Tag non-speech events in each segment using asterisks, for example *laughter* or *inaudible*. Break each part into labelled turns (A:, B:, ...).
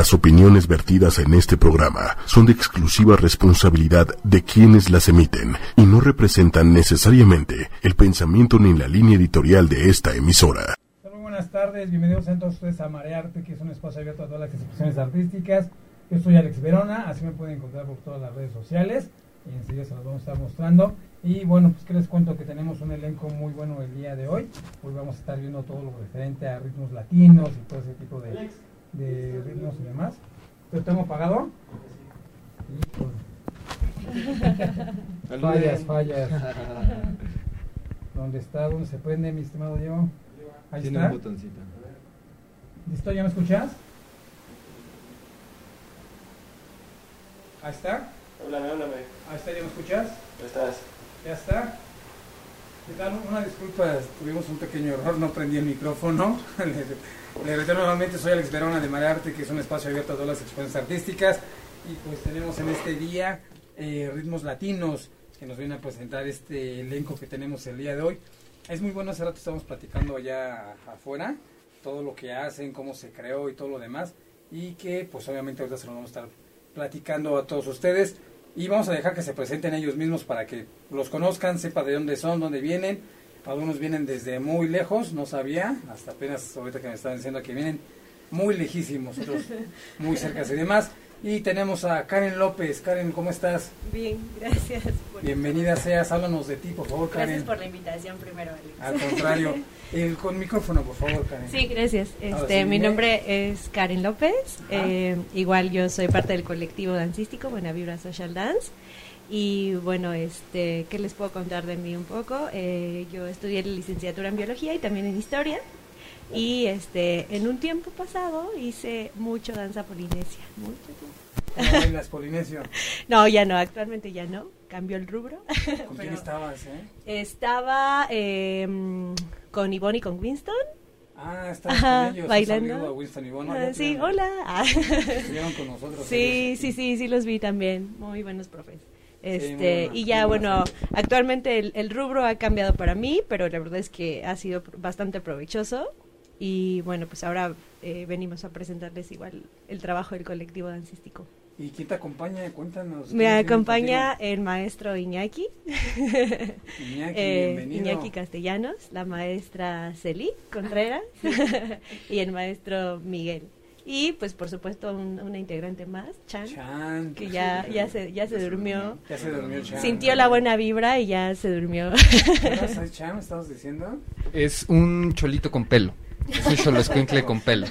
A: Las opiniones vertidas en este programa son de exclusiva responsabilidad de quienes las emiten y no representan necesariamente el pensamiento ni la línea editorial de esta emisora.
B: Muy buenas tardes, bienvenidos a todos ustedes a Marearte, que es un espacio abierto a todas las expresiones artísticas. Yo soy Alex Verona, así me pueden encontrar por todas las redes sociales y enseguida se los vamos a estar mostrando. Y bueno, pues que les cuento que tenemos un elenco muy bueno el día de hoy. Hoy vamos a estar viendo todo lo referente a ritmos latinos y todo ese tipo de de ritmos y demás. ¿Lo tengo pagado? *laughs* fallas, fallas. ¿Dónde está? ¿Dónde se prende, mi estimado Diego? Ahí
C: Tiene
B: está.
C: un botoncito.
B: ¿Listo? ¿Ya me escuchas? Ahí está.
D: Háblame, háblame.
B: Ahí está, ¿ya me escuchas?
D: ¿Cómo estás?
B: Ya está. ¿Qué tal? Una disculpa, tuvimos un pequeño error, no prendí el micrófono. *laughs* Le, le reitero nuevamente, soy Alex Verona de Marearte, que es un espacio abierto a todas las expresiones artísticas. Y pues tenemos en este día eh, ritmos latinos que nos vienen a presentar este elenco que tenemos el día de hoy. Es muy bueno, hace rato estamos platicando allá afuera, todo lo que hacen, cómo se creó y todo lo demás. Y que pues obviamente ahorita se lo vamos a estar platicando a todos ustedes. Y vamos a dejar que se presenten ellos mismos para que los conozcan, sepa de dónde son, dónde vienen. Algunos vienen desde muy lejos, no sabía, hasta apenas ahorita que me estaban diciendo que vienen muy lejísimos, otros *laughs* muy cerca y demás. Y tenemos a Karen López. Karen, ¿cómo estás?
E: Bien, gracias. por-
B: Bienvenida seas, háblanos de ti, por favor, Karen.
E: Gracias por la invitación primero, Alex.
B: Al contrario, *laughs* el, con micrófono, por favor, Karen.
E: Sí, gracias.
B: Ahora
E: Este,
B: sí,
E: mi nombre es Karen López. Eh, igual yo soy parte del colectivo dancístico Buena Vibra Social Dance. Y bueno, este, ¿qué les puedo contar de mí un poco? Eh, yo estudié licenciatura en biología y también en historia. Y este, en un tiempo pasado hice mucho danza polinesia. Mucho tiempo. *laughs*
B: ¿Cómo bailas, Polinesio?
E: No, ya no, actualmente ya no. Cambió el rubro.
B: ¿Con quién *laughs* estabas, eh?
E: Estaba eh, con Ivonne y con Winston.
B: Ah, estabas con ellos.
E: Bailando.
B: Winston y Bono,
E: Ah, sí, hola. Ah.
B: Estuvieron con nosotros. *laughs*
E: sí,
B: ellos.
E: sí, sí, sí los vi también. Muy buenos profes. Este, y ya bueno, actualmente el, el rubro ha cambiado para mí, pero la verdad es que ha sido bastante provechoso. Y bueno, pues ahora eh, venimos a presentarles igual el trabajo del colectivo dancístico.
B: ¿Y quién te acompaña? Cuéntanos. ¿quién
E: Me acompaña el maestro *laughs* Iñaki, eh,
B: bienvenido.
E: Iñaki Castellanos, la maestra Celi Contreras *laughs* *laughs* y el maestro Miguel. Y pues por supuesto un- una integrante más, Chan,
B: Chan.
E: que ya, ya, se, ya se durmió.
B: Ya se durmió Chan.
E: Sintió la buena vibra y ya se durmió.
B: ¿Qué pasa, Chan? ¿Me estabas diciendo?
C: Es un cholito con pelo. Es un choloscuincle con pelo.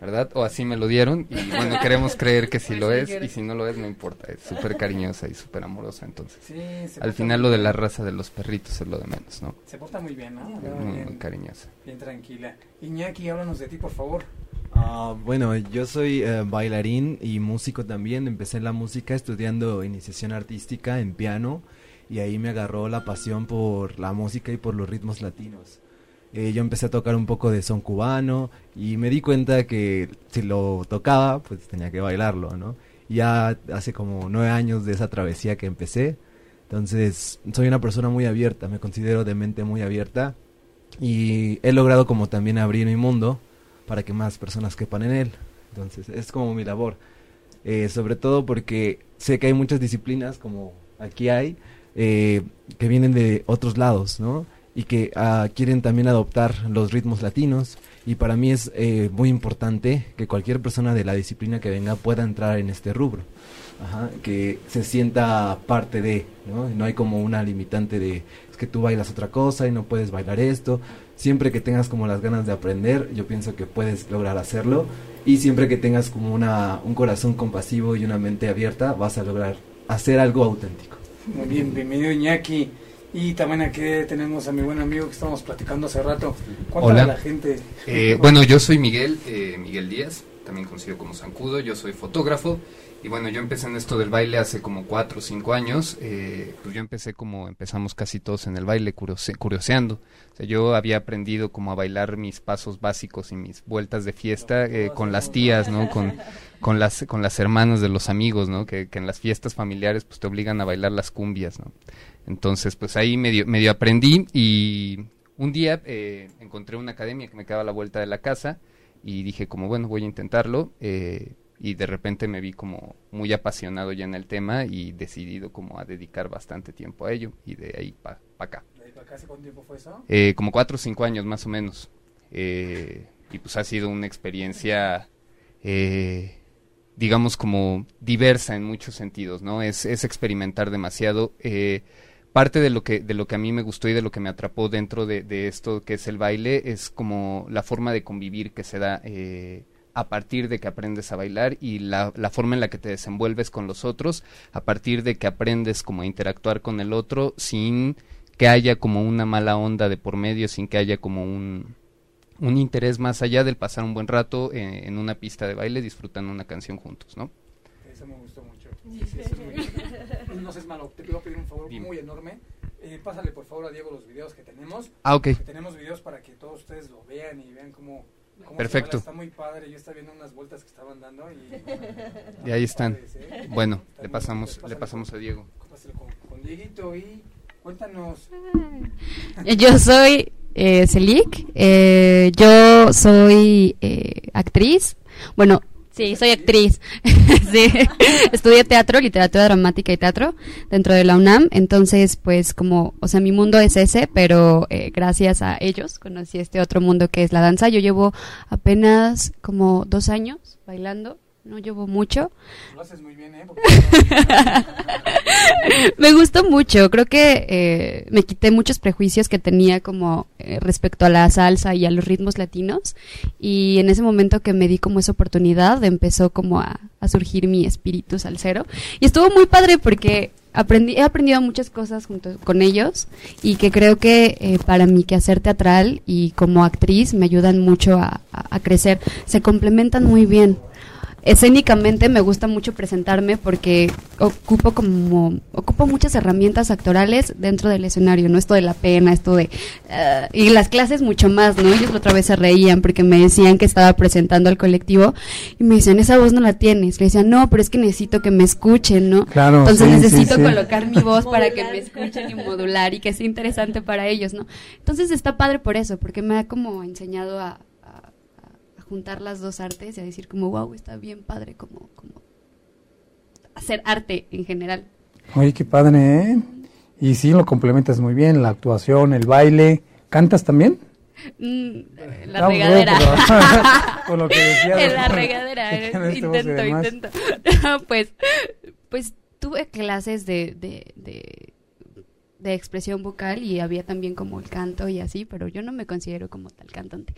C: ¿Verdad? O así me lo dieron. Y bueno, queremos creer que sí lo es. Y si no lo es, no importa. Es súper cariñosa y súper amorosa. Entonces,
B: Sí, se
C: al final lo de la raza de los perritos es lo de menos, ¿no?
B: Se porta muy bien, ¿no?
C: Muy,
B: bien,
C: muy cariñosa.
B: bien tranquila. Iñaki, háblanos de ti, por favor.
F: Ah, bueno, yo soy eh, bailarín y músico también. Empecé la música estudiando iniciación artística en piano y ahí me agarró la pasión por la música y por los ritmos latinos. Eh, yo empecé a tocar un poco de son cubano y me di cuenta que si lo tocaba, pues tenía que bailarlo, ¿no? Ya hace como nueve años de esa travesía que empecé. Entonces, soy una persona muy abierta, me considero de mente muy abierta y he logrado como también abrir mi mundo para que más personas quepan en él. Entonces, es como mi labor. Eh, sobre todo porque sé que hay muchas disciplinas, como aquí hay, eh, que vienen de otros lados, ¿no? Y que ah, quieren también adoptar los ritmos latinos. Y para mí es eh, muy importante que cualquier persona de la disciplina que venga pueda entrar en este rubro. Que se sienta parte de, ¿no? No hay como una limitante de, es que tú bailas otra cosa y no puedes bailar esto. Siempre que tengas como las ganas de aprender, yo pienso que puedes lograr hacerlo. Y siempre que tengas como una, un corazón compasivo y una mente abierta, vas a lograr hacer algo auténtico.
B: Muy bien, bienvenido Iñaki. Y también aquí tenemos a mi buen amigo que estábamos platicando hace rato.
C: Hola.
B: la gente.
C: Eh, bueno, yo soy Miguel, eh, Miguel Díaz, también conocido como Zancudo, yo soy fotógrafo y bueno, yo empecé en esto del baile hace como cuatro o cinco años, eh, pues yo empecé como empezamos casi todos en el baile, curiose- curioseando, o sea, yo había aprendido como a bailar mis pasos básicos y mis vueltas de fiesta eh, con las tías, ¿no? Con, con las con las hermanas de los amigos, ¿no? Que, en las fiestas familiares pues te obligan a bailar las cumbias, ¿no? Entonces, pues ahí medio, medio aprendí y un día eh, encontré una academia que me quedaba a la vuelta de la casa y dije como, bueno, voy a intentarlo. eh, y de repente me vi como muy apasionado ya en el tema y decidido como a dedicar bastante tiempo a ello y de ahí para acá.
B: ¿De ahí para acá hace cuánto tiempo fue eso?
C: Eh, como cuatro o cinco años más o menos. Eh, y pues ha sido una experiencia, eh, digamos, como diversa en muchos sentidos, ¿no? Es, es experimentar demasiado. Eh, parte de lo que de lo que a mí me gustó y de lo que me atrapó dentro de, de esto que es el baile es como la forma de convivir que se da eh, a partir de que aprendes a bailar y la, la, forma en la que te desenvuelves con los otros a partir de que aprendes como a interactuar con el otro sin que haya como una mala onda de por medio sin que haya como un un interés más allá del pasar un buen rato en, en una pista de baile disfrutando una canción juntos, ¿no?
B: Eso me gustó mucho. Sí, sí, eso es muy... No seas malo, te pido pedir un favor Dime. muy enorme. Eh, pásale por favor a Diego los videos que tenemos.
C: Ah, ok.
B: Que tenemos videos para que todos ustedes lo vean y vean cómo...
C: Perfecto.
B: Está muy padre. Yo estaba viendo unas vueltas que estaban dando y... *laughs*
C: y ahí están. Padres, ¿eh? Bueno, le pasamos, le pasamos a Diego.
B: Con, con Dieguito y cuéntanos.
G: Yo soy eh, Celik, eh, yo soy eh, actriz, bueno, sí, soy actriz, *laughs* sí. estudié teatro, literatura dramática y teatro dentro de la UNAM, entonces pues como, o sea, mi mundo es ese, pero eh, gracias a ellos conocí este otro mundo que es la danza, yo llevo apenas como dos años bailando no llevo mucho.
B: Lo haces muy bien, ¿eh?
G: me gustó mucho, creo que eh, me quité muchos prejuicios que tenía como eh, respecto a la salsa y a los ritmos latinos y en ese momento que me di como esa oportunidad empezó como a, a surgir mi espíritu salsero y estuvo muy padre porque aprendí, he aprendido muchas cosas junto con ellos y que creo que eh, para mi quehacer teatral y como actriz me ayudan mucho a, a, a crecer, se complementan muy bien escénicamente me gusta mucho presentarme porque ocupo como ocupo muchas herramientas actorales dentro del escenario no esto de la pena esto de uh, y las clases mucho más no ellos otra vez se reían porque me decían que estaba presentando al colectivo y me dicen esa voz no la tienes le decían no pero es que necesito que me escuchen no
B: claro,
G: entonces
B: sí,
G: necesito
B: sí, sí.
G: colocar mi voz para que me escuchen y modular y que sea interesante para ellos no entonces está padre por eso porque me ha como enseñado a juntar las dos artes y a decir como, wow, está bien padre como, como hacer arte en general.
B: Oye, qué padre, ¿eh? Y sí, lo complementas muy bien, la actuación, el baile. ¿Cantas también?
G: Mm, la no, regadera.
B: Por *laughs* lo que decías,
G: en la *laughs* regadera, este intento, intento. *laughs* pues, pues tuve clases de, de, de de expresión vocal y había también como el canto y así, pero yo no me considero como tal cantante.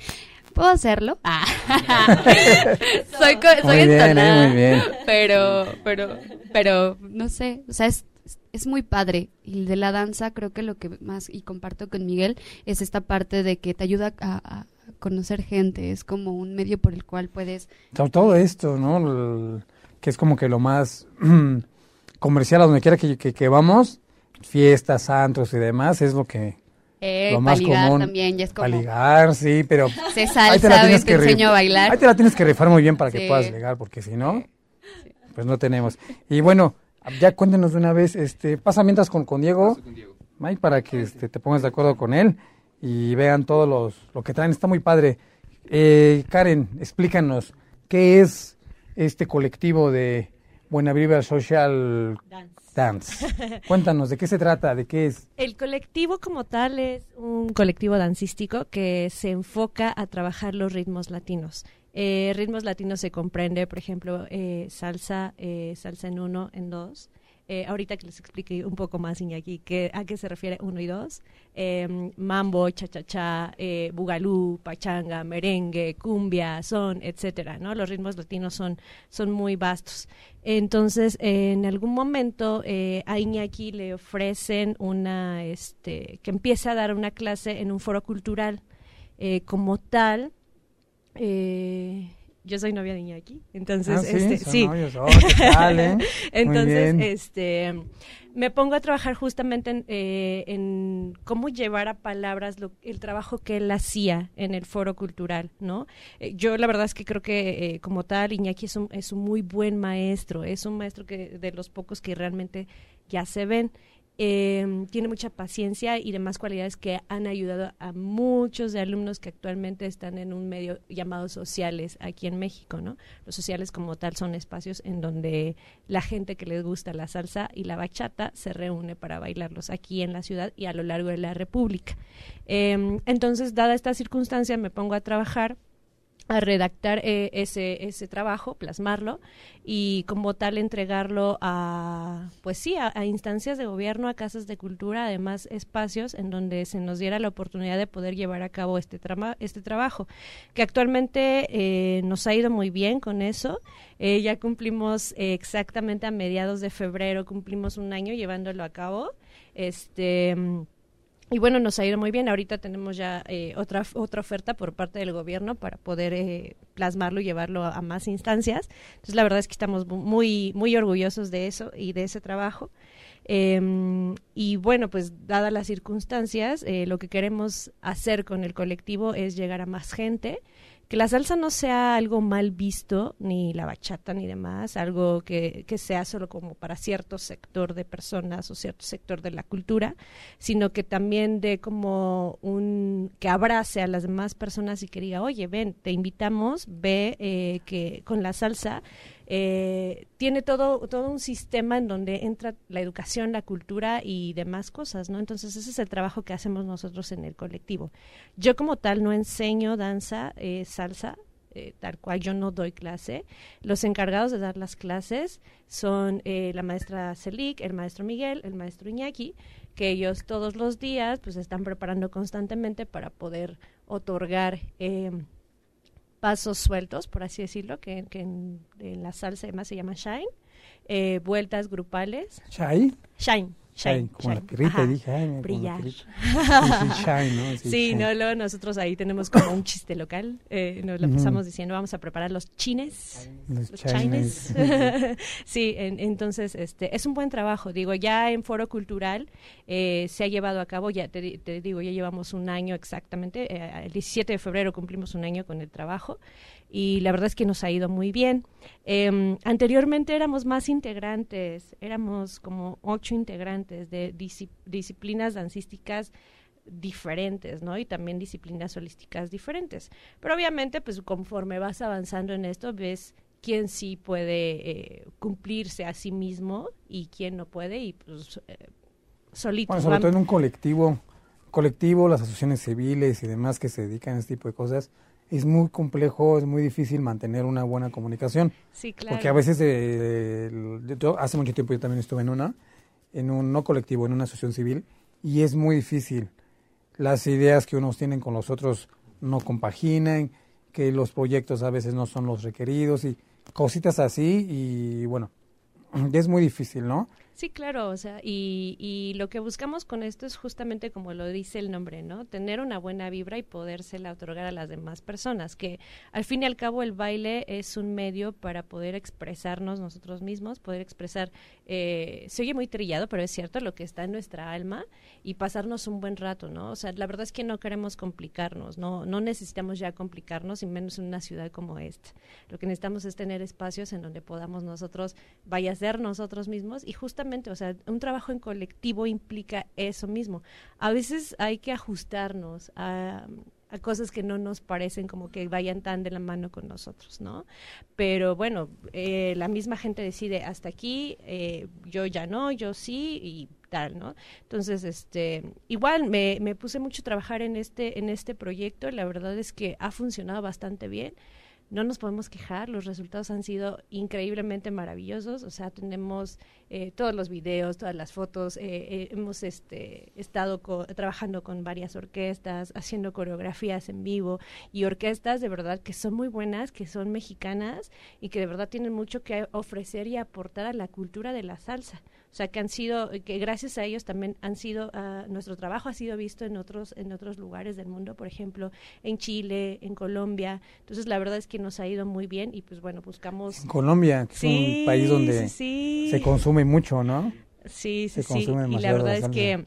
G: ¿Puedo hacerlo? Ah. *laughs* soy soy
B: muy bien, eh, muy bien.
G: pero pero pero no sé, o sea, es es muy padre y de la danza creo que lo que más y comparto con Miguel es esta parte de que te ayuda a, a conocer gente, es como un medio por el cual puedes
B: todo esto, ¿no? El, que es como que lo más *clears throat* comercial a donde quiera que, que, que vamos fiestas, santos y demás, es lo que
G: eh,
B: lo más
G: ligar
B: común.
G: también, ya es como...
B: Para ligar, sí, pero... *laughs*
G: Se salsa, te, te enseño a bailar.
B: Ahí te la tienes que rifar muy bien para
G: Sí.
B: que puedas ligar, porque si no, pues no tenemos. Y bueno, ya cuéntenos de una vez, este, pasa mientras con, con Diego,
C: Paso con Diego.
B: Mike, para que este, te pongas de acuerdo con él y vean todos los, lo que traen, está muy padre. Eh, Karen, explícanos, ¿qué es este colectivo de Buena Vibra Social
E: Dance.
B: Dance? *laughs* Cuéntanos, ¿de qué se trata? ¿De qué es?
E: El colectivo como tal es un colectivo dancístico que se enfoca a trabajar los ritmos latinos. Eh, ritmos latinos se comprende, por ejemplo, eh, salsa, eh, salsa en uno, en dos. Eh, ahorita que les explique un poco más, Iñaki, a qué se refiere uno y dos. Eh, mambo, cha-cha-cha, eh, bugalú, pachanga, merengue, cumbia, son, etcétera, ¿no? Los ritmos latinos son, son muy vastos. Entonces, en algún momento eh, a Iñaki le ofrecen una, este, que empiece a dar una clase en un foro cultural. Como tal, yo soy novia de Iñaki, entonces,
B: Ah, sí,
E: este,
B: son
E: sí.
B: novios. Oh, ¿qué tal, *laughs* eh? Muy
E: Entonces, este, me pongo a trabajar justamente en, eh, en cómo llevar a palabras lo- el trabajo que él hacía en el foro cultural, ¿no? Eh, yo la verdad es que creo que eh, como tal Iñaki es un, es un muy buen maestro, es un maestro que de los pocos que realmente ya se ven. Eh, tiene mucha paciencia y demás cualidades que han ayudado a muchos de alumnos que actualmente están en un medio llamado sociales aquí en México, ¿no? Los sociales como tal son espacios en donde la gente que les gusta la salsa y la bachata se reúne para bailarlos aquí en la ciudad y a lo largo de la República. Eh, entonces, dada esta circunstancia, me pongo a trabajar a redactar eh, ese, ese trabajo, plasmarlo y como tal entregarlo a, pues sí, a, instancias de gobierno, a casas de cultura, además espacios en donde se nos diera la oportunidad de poder llevar a cabo este, trama, este trabajo, que actualmente eh, nos ha ido muy bien con eso. Eh, ya cumplimos exactamente a mediados de febrero, cumplimos un año llevándolo a cabo. Este y bueno, nos ha ido muy bien. Ahorita tenemos ya eh, otra, otra oferta por parte del gobierno para poder eh, plasmarlo y llevarlo a, más instancias. Entonces, la verdad es que estamos muy, muy orgullosos de eso y de ese trabajo. Em, y bueno, pues dadas las circunstancias, eh, lo que queremos hacer con el colectivo es llegar a más gente que la salsa no sea algo mal visto, ni la bachata ni demás, algo que, que, sea solo como para cierto sector de personas o cierto sector de la cultura, sino que también de como un, que abrace a las demás personas y que diga, oye, ven, te invitamos, ve eh, que con la salsa eh, tiene todo, todo un sistema en donde entra la educación, la cultura y demás cosas, ¿no? Entonces ese es el trabajo que hacemos nosotros en el colectivo. Yo como tal no enseño danza, eh, salsa, eh, tal cual yo no doy clase. Los encargados de dar las clases son la maestra Celik, el maestro Miguel, el maestro Iñaki, que ellos todos los días pues están preparando constantemente para poder otorgar pasos sueltos, por así decirlo, que, en, la salsa además se llama shine, eh, vueltas grupales.
B: ¿Shine?
E: Shine.
B: Shine, como la perrita, dije, ay,
E: brillar.
B: shine, ¿no?
E: Sí, *laughs* no, luego nosotros ahí tenemos como un chiste local, eh, nos lo pasamos diciendo, vamos a preparar los chines, los, chines. *laughs* *laughs* sí, entonces este es un buen trabajo, digo, ya en Foro Cultural eh, se ha llevado a cabo, ya te, digo, ya llevamos un año exactamente, eh, el 17 de febrero cumplimos un año con el trabajo, y la verdad es que nos ha ido muy bien. Em, anteriormente éramos más integrantes, éramos como ocho integrantes de disciplinas dancísticas diferentes, ¿no? Y también disciplinas holísticas diferentes. Pero obviamente, pues conforme vas avanzando en esto, ves quién sí puede eh, cumplirse a sí mismo y quién no puede y pues eh, solitos.
B: Bueno, sobre todo en un colectivo, colectivo, las asociaciones civiles y demás que se dedican a este tipo de cosas, es muy complejo, es muy difícil mantener una buena comunicación.
E: Sí, claro.
B: Porque a veces, eh, yo, hace mucho tiempo yo también estuve en una, en un no colectivo, en una asociación civil, y es muy difícil. Las ideas que unos tienen con los otros no compaginan, que los proyectos a veces no son los requeridos y cositas así, y bueno, *clears throat* es muy difícil, ¿no?
E: Sí, claro, o sea, y, y lo que buscamos con esto es justamente como lo dice el nombre, ¿no? Tener una buena vibra y podérsela otorgar a las demás personas, que al fin y al cabo el baile es un medio para poder expresarnos nosotros mismos, poder expresar, eh, se oye muy trillado, pero es cierto, lo que está en nuestra alma y pasarnos un buen rato, ¿no? O sea, la verdad es que no queremos complicarnos, no, no necesitamos ya complicarnos, y menos en una ciudad como esta. Lo que necesitamos es tener espacios en donde podamos nosotros, vaya a ser nosotros mismos y justamente o sea, un trabajo en colectivo implica eso mismo. A veces hay que ajustarnos a, cosas que no nos parecen como que vayan tan de la mano con nosotros, ¿no? Pero bueno, eh, la misma gente decide hasta aquí, eh, yo ya no, yo sí y tal, ¿no? Entonces, este, igual me, me puse mucho a trabajar en este, en este proyecto la verdad es que ha funcionado bastante bien no nos podemos quejar, los resultados han sido increíblemente maravillosos, o sea, tenemos eh, todos los videos, todas las fotos, eh, eh, hemos este, estado trabajando con varias orquestas, haciendo coreografías en vivo y orquestas de verdad que son muy buenas, que son mexicanas y que de verdad tienen mucho que ofrecer y aportar a la cultura de la salsa. O sea, que han sido, que gracias a ellos también han sido, uh, nuestro trabajo ha sido visto en otros, en otros lugares del mundo, por ejemplo, en Chile, en Colombia. Entonces, la verdad es que nos ha ido muy bien y pues bueno, buscamos...
B: En Colombia, que es un país donde se consume mucho, ¿no?
E: Sí, sí, sí. Y la verdad es que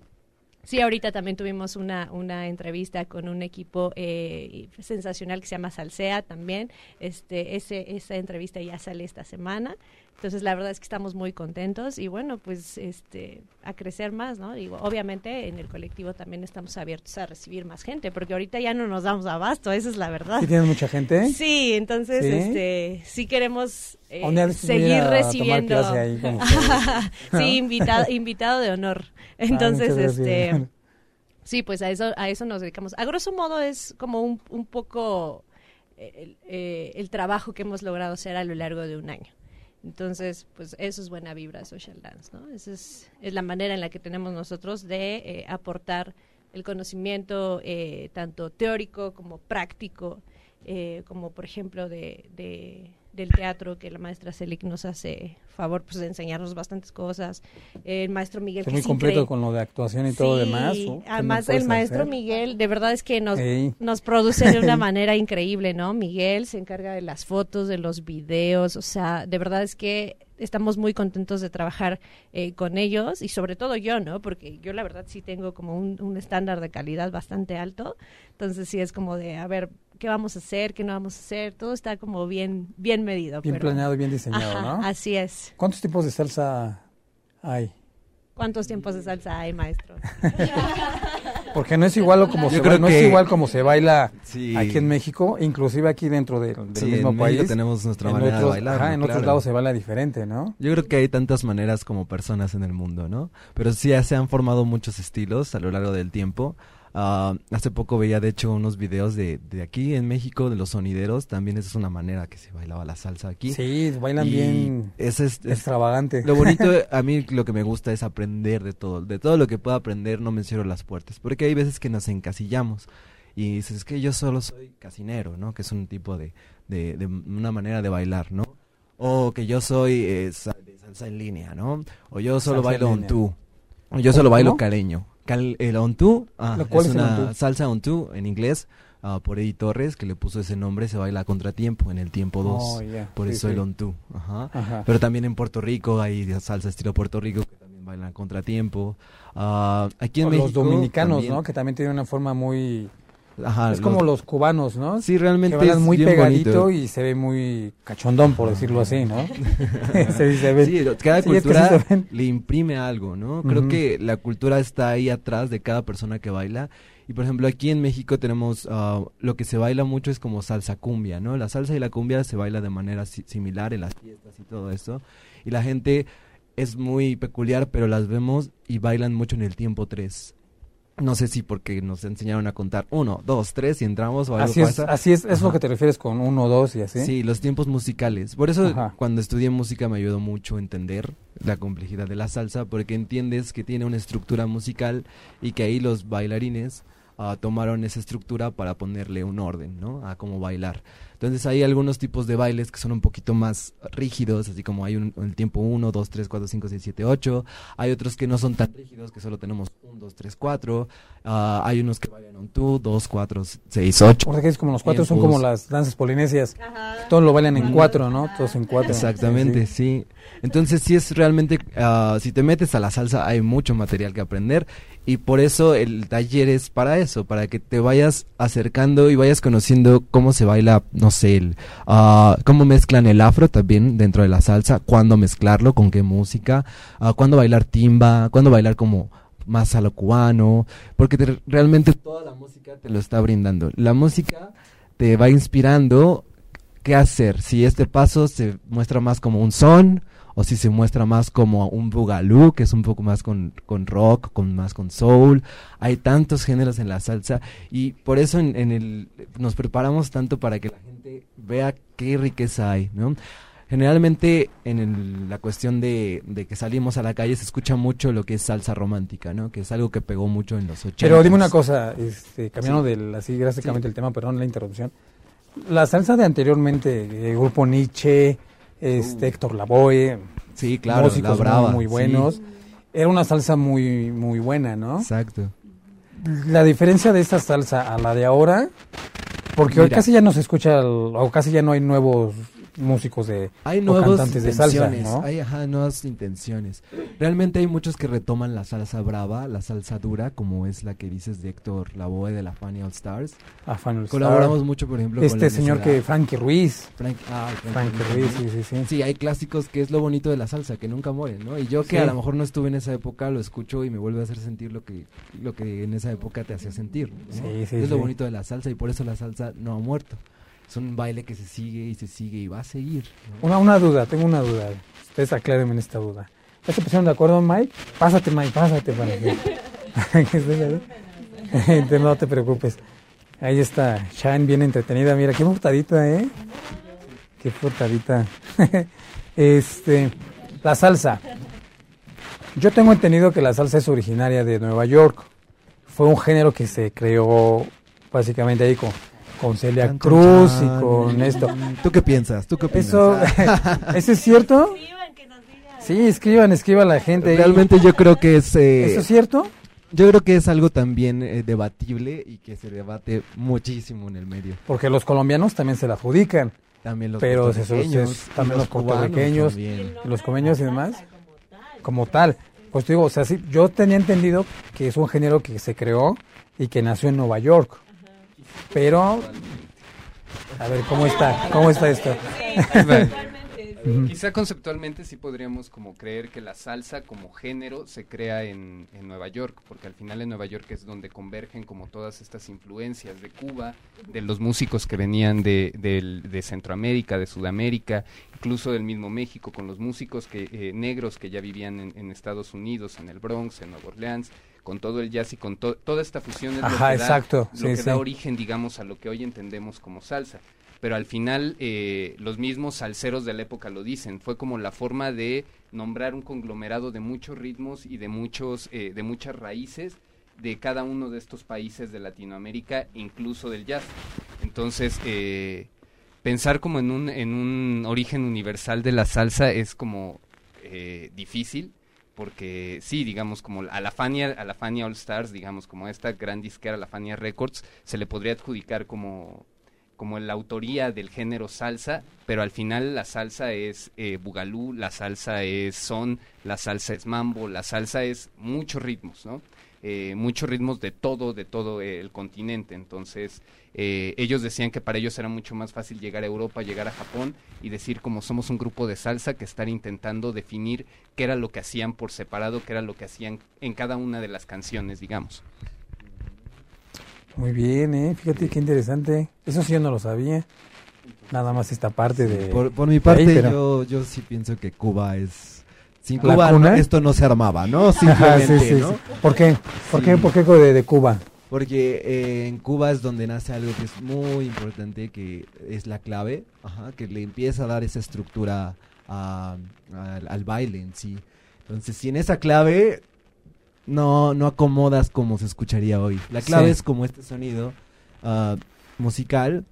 E: Sí, ahorita también tuvimos una, una entrevista con un equipo eh, sensacional que se llama Salsea también. Este, ese, esa entrevista ya sale esta semana. Entonces, la verdad es que estamos muy contentos y bueno, pues este a crecer más, ¿no? Digo, obviamente en el colectivo también estamos abiertos a recibir más gente, porque ahorita ya no nos damos abasto, esa es la verdad.
B: ¿Sí tienes mucha gente?
E: Sí, entonces ¿Sí? este sí queremos eh, seguir recibiendo.
B: Ahí *laughs*
E: sí, *laughs* invitado invitado de honor. Entonces, ah, este Sí, pues a eso a eso nos dedicamos. A grosso modo es como un, un poco el, eh, el trabajo que hemos logrado hacer a lo largo de un año. Entonces, pues eso es buena vibra social dance, ¿no? Esa es, es la manera en la que tenemos nosotros de eh, aportar el conocimiento eh, tanto teórico como práctico, eh, como por ejemplo de, de, del teatro que la maestra Selic nos hace favor pues, de enseñarnos bastantes cosas. El maestro Miguel.
B: Es muy completo con lo de actuación y
E: sí,
B: todo demás.
E: Además, el maestro hacer? Miguel, de verdad es que nos, nos produce de una *laughs* manera increíble, ¿no? Miguel se encarga de las fotos, de los videos, o sea, de verdad es que estamos muy contentos de trabajar eh, con ellos y sobre todo yo, ¿no? Porque yo la verdad sí tengo como un, un estándar de calidad bastante alto, entonces sí es como de, a ver, qué vamos a hacer, qué no vamos a hacer, todo está como bien, bien medido.
B: Bien
E: pero...
B: planeado y bien diseñado,
E: Ajá,
B: ¿no?
E: Así es.
B: ¿Cuántos tipos de salsa hay?
E: ¿Cuántos tiempos de salsa hay, maestro? *laughs*
B: Porque no es igual como se baila, no es igual como se baila sí. aquí en México, inclusive aquí dentro de, del
F: sí,
B: mismo
F: en
B: país.
F: México tenemos nuestra
B: en
F: manera
B: otros,
F: de bailar.
B: Ajá, en
F: claro.
B: otros lados se baila diferente, ¿no?
F: Yo creo que hay tantas maneras como personas en el mundo, ¿no? Pero sí se han formado muchos estilos a lo largo del tiempo. Uh, hace poco veía de hecho unos videos de, de aquí en México de los sonideros, también esa es una manera que se bailaba la salsa aquí.
B: Sí, bailan y bien
F: es, es,
B: extravagante.
F: Lo bonito, *laughs* a mí lo que me gusta es aprender de todo, de todo lo que pueda aprender no me cierro las puertas, porque hay veces que nos encasillamos y dices, es que yo solo soy casinero, ¿no? Que es un tipo de, de, de una manera de bailar, ¿no? O que yo soy eh, de salsa en línea, ¿no? O yo solo salsa bailo on tú. O yo solo bailo caleño. Cal, el on two, ah, es, una salsa on two en inglés uh, por Eddie Torres que le puso ese nombre, se baila a contratiempo en el tiempo 2,
B: oh, yeah.
F: por
B: sí,
F: eso
B: sí.
F: el on two. Ajá.
B: Ajá.
F: Pero también en Puerto Rico hay salsa estilo Puerto Rico que también bailan a contratiempo. Uh, aquí en
B: o
F: México
B: los dominicanos,
F: también,
B: ¿no? Que también tienen una forma muy
F: Ajá,
B: es como los cubanos, ¿no?
F: Sí, realmente
B: que bailan muy pegadito
F: bonito.
B: y se ve muy cachondón, por decirlo así, ¿no? *laughs* *laughs* se, se ve.
F: Sí, cada sí, cultura es que le imprime algo, ¿no? Creo uh -huh. que la cultura está ahí atrás de cada persona que baila. Y por ejemplo, aquí en México tenemos uh, lo que se baila mucho es como salsa cumbia, ¿no? La salsa y la cumbia se baila de manera si similar en las fiestas y todo eso. Y la gente es muy peculiar, pero las vemos y bailan mucho en el tiempo 3 no sé si porque nos enseñaron a contar uno, dos, tres y entramos o algo
B: así es. Así es, es lo que te refieres con uno, dos y así.
F: Sí, los tiempos musicales. Por eso Ajá. cuando estudié música me ayudó mucho a entender la complejidad de la salsa, porque entiendes que tiene una estructura musical y que ahí los bailarines uh, tomaron esa estructura para ponerle un orden, ¿no? A cómo bailar. Entonces hay algunos tipos de bailes que son un poquito más rígidos, así como hay un, el tiempo 1, 2, 3, 4, 5, 6, 7, 8. Hay otros que no son tan rígidos, que solo tenemos 1, 2, 3, 4. Uh, hay unos que bailan un 2, 2, 4, 6, 8.
B: Porque es como los cuatro son como las danzas polinesias. Ajá. Todos lo bailan en cuatro, ¿no? Todos en cuatro.
F: Exactamente, sí. sí. Entonces sí es realmente, uh, si te metes a la salsa hay mucho material que aprender y por eso el taller es para eso, para que te vayas acercando y vayas conociendo cómo se baila, no sé, el, uh, cómo mezclan el afro también dentro de la salsa, cuándo mezclarlo, con qué música, uh, cuándo bailar timba, cuándo bailar como más a lo cubano, porque te, realmente toda la música te lo está brindando. La música te va inspirando qué hacer, si este paso se muestra más como un son, o si se muestra más como un boogaloo, que es un poco más con, con rock, con más con soul. Hay tantos géneros en la salsa y por eso en, en el, nos preparamos tanto para que la gente vea qué riqueza hay, ¿no? Generalmente en el, la cuestión de, de, que salimos a la calle se escucha mucho lo que es salsa romántica, ¿no? Que es algo que pegó mucho en los 80.
B: Pero dime una cosa, este, cambiando sí. del, así drásticamente sí. el tema, perdón la interrupción. La salsa de anteriormente, el grupo Nietzsche, este, uh. Héctor Lavoe,
F: sí, claro,
B: músicos
F: la
B: muy, muy buenos.
F: Sí.
B: Era una salsa muy, muy buena, ¿no?
F: Exacto.
B: La diferencia de esta salsa a la de ahora, porque Mira. hoy casi ya no se escucha, o casi ya no hay nuevos músicos de
F: hay
B: o
F: nuevas
B: cantantes de salsa, ¿no?
F: hay ajá, nuevas intenciones. Realmente hay muchos que retoman la salsa brava, la salsa dura, como es la que dices de Héctor Lavoe de la Funny All Stars.
B: A Fan All
F: Colaboramos
B: Star.
F: mucho, por ejemplo, con
B: este
F: la
B: señor que Frankie Ruiz,
F: Frank, ah, Frank
B: Frankie Ruiz, sí, sí, sí.
F: Sí, hay clásicos que es lo bonito de la salsa, que nunca mueren, ¿no? Y yo que
B: Sí.
F: a lo mejor no estuve en esa época, lo escucho y me vuelve a hacer sentir lo que, lo que en esa época te hacía sentir. ¿no?
B: Sí, sí,
F: es lo bonito de la salsa y por eso la salsa no ha muerto. Es un baile que se sigue y se sigue y va a seguir.
B: Una, una duda, tengo una duda. Ustedes aclárenme en esta duda. ¿Ya se pusieron de acuerdo, Mike? Pásate, Mike, pásate para que, *laughs* *laughs* no te preocupes. Ahí está, Shine bien entretenida. Mira, qué portadita, ¿eh? Qué portadita. *laughs* este, la salsa. Yo tengo entendido que la salsa es originaria de Nueva York. Fue un género que se creó básicamente ahí con, con Celia Cruz y con esto.
F: ¿Tú qué piensas? ¿Tú qué opinas?
B: Eso, *laughs* ¿eso es cierto? Sí, escriban, escriban la gente. ahí.
F: Realmente yo creo que es... eh,
B: ¿Eso es cierto?
F: Yo creo que es algo también eh, debatible y que se debate muchísimo en el medio.
B: Porque los colombianos también se la adjudican.
F: También los
B: Pero
F: puertorriqueños
B: también los
F: cubanos
B: puertorriqueños.
F: también.
B: Los comeños y demás. Como tal. Pues te digo, o sea, sí, yo tenía entendido que es un género que se creó y que nació en Nueva York. Pero, a ver, ¿cómo está? ¿Cómo está esto? *laughs*
C: Quizá conceptualmente sí podríamos como creer que la salsa como género se crea en, en Nueva York, porque al final en Nueva York es donde convergen como todas estas influencias de Cuba, de los músicos que venían de, Centroamérica, de Sudamérica, incluso del mismo México, con los músicos que, eh, negros que ya vivían en, en Estados Unidos, en el Bronx, en Nueva Orleans, con todo el jazz y con to- toda esta fusión es lo que da-
B: exacto,
C: lo
B: sí,
C: que
B: sí.
C: da origen, digamos, a lo que hoy entendemos como salsa. Pero al final, eh, los mismos salseros de la época lo dicen. Fue como la forma de nombrar un conglomerado de muchos ritmos y de, muchos, eh, de muchas raíces de cada uno de estos países de Latinoamérica, incluso del jazz. Entonces, eh, pensar como en un, en un origen universal de la salsa es como eh, difícil porque sí, digamos, como a la Fania, a la Fania All Stars, digamos, como esta gran disquera, la Fania Records, se le podría adjudicar como, como la autoría del género salsa, pero al final la salsa es eh, bugalú, la salsa es son, la salsa es mambo, la salsa es muchos ritmos, ¿no? Eh, muchos ritmos de todo, de todo el continente. Entonces, eh, ellos decían que para ellos era mucho más fácil llegar a Europa, llegar a Japón y decir como somos un grupo de salsa que estar intentando definir qué era lo que hacían por separado, qué era lo que hacían en cada una de las canciones, digamos.
B: Muy bien, ¿eh? Fíjate qué interesante. Eso sí yo no lo sabía. Nada más esta parte de...
F: Por, por mi parte,
B: ahí, pero-
F: yo, yo sí pienso que Cuba es... Sin
B: ¿La
F: Cuba no- esto no se armaba, ¿no?
B: Ajá, sí,
F: Simplemente,
B: sí,
F: ¿no?
B: sí. ¿Por qué? ¿Por qué? ¿Por qué de, de Cuba?
F: Porque eh, en Cuba es donde nace algo que es muy importante, que es la clave, ajá, que le empieza a dar esa estructura a- al- al baile en sí. Entonces, si en esa clave no, no acomodas como se escucharía hoy. La clave
B: Sí.
F: es como este sonido ah, musical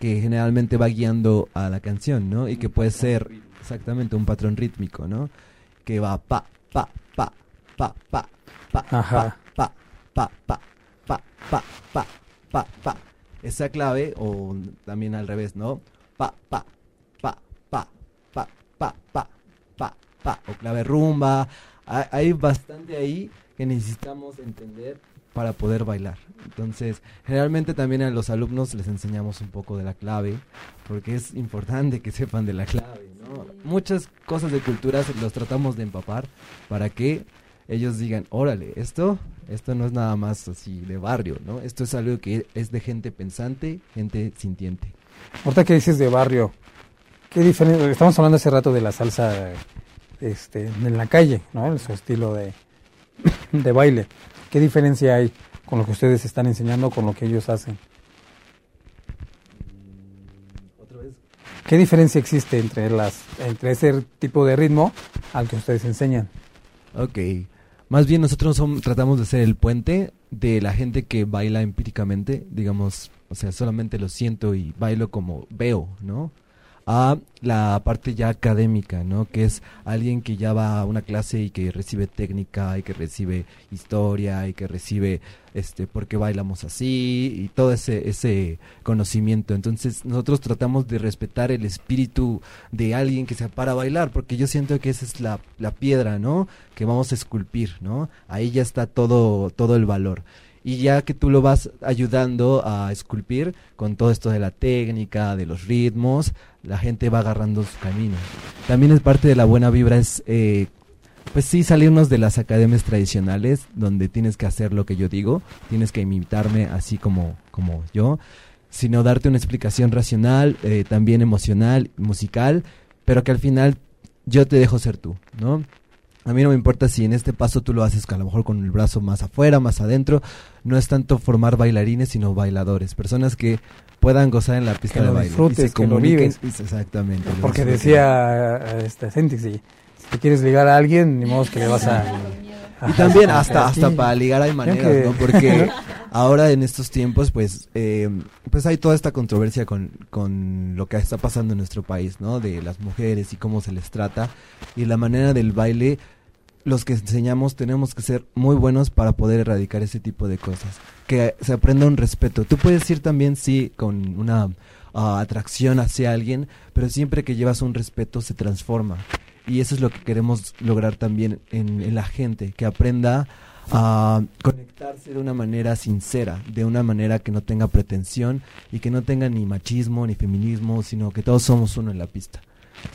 F: que generalmente va guiando a la canción, ¿no? Y que puede ser exactamente un patrón rítmico, ¿no? Que va pa, pa, pa, pa, pa, pa,
B: Ajá.
F: pa, pa, pa, pa, pa, pa, pa, pa. Esa clave, o también al revés, ¿no? Pa, pa, pa, pa, pa, pa, pa, pa, pa. O clave rumba. Hay, hay bastante ahí que necesitamos entender para poder bailar. Entonces, generalmente también a los alumnos les enseñamos un poco de la clave, porque es importante que sepan de la clave, ¿no? Muchas cosas de cultura se los tratamos de empapar para que ellos digan, órale, esto, esto no es nada más así de barrio, ¿no? Esto es algo que es de gente pensante, gente sintiente.
B: Ahorita que dices de barrio, ¿qué diferencia? Estamos hablando hace rato de la salsa este, en la calle, ¿no? En su estilo de, *laughs* de baile. ¿Qué diferencia hay con lo que ustedes están enseñando con lo que ellos hacen?
F: Otra vez.
B: ¿Qué diferencia existe entre las entre ese tipo de ritmo al que ustedes enseñan?
F: Ok. Más bien nosotros som- tratamos de ser el puente de la gente que baila empíricamente, digamos, o sea, solamente lo siento y bailo como veo, ¿no? A la parte ya académica, ¿no? Que es alguien que ya va a una clase y que recibe técnica y que recibe historia y que recibe este por qué bailamos así y todo ese ese conocimiento. Entonces, nosotros tratamos de respetar el espíritu de alguien que se para a bailar, porque yo siento que esa es la, la piedra, ¿no? Que vamos a esculpir, ¿no? Ahí ya está todo todo el valor y ya que tú lo vas ayudando a esculpir con todo esto de la técnica, de los ritmos, la gente va agarrando su camino. También es parte de la buena vibra es, eh, pues sí, salirnos de las academias tradicionales, donde tienes que hacer lo que yo digo, tienes que imitarme así como, como yo, sino darte una explicación racional, eh, también emocional, musical, pero que al final yo te dejo ser tú, ¿no? A mí no me importa si en este paso tú lo haces a lo mejor con el brazo más afuera, más adentro. No es tanto formar bailarines, sino bailadores. Personas que puedan gozar en la pista de baile.
B: y se comuniquen.
F: Exactamente.
B: Porque decía este si, te quieres ligar a alguien, ni modo que le vas a...
F: y también hasta hasta para ligar hay maneras, ¿no? Porque *laughs* ahora en estos tiempos, pues, eh, pues hay toda esta controversia con, con lo que está pasando en nuestro país, ¿no? De las mujeres y cómo se les trata. Y la manera del baile los que enseñamos tenemos que ser muy buenos para poder erradicar ese tipo de cosas. Que se aprenda un respeto. Tú puedes ir también, sí, con una ah, atracción hacia alguien, pero siempre que llevas un respeto se transforma. Y eso es lo que queremos lograr también en, la gente, que aprenda a conectarse de una manera sincera, de una manera que no tenga pretensión y que no tenga ni machismo ni feminismo, sino que todos somos uno en la pista.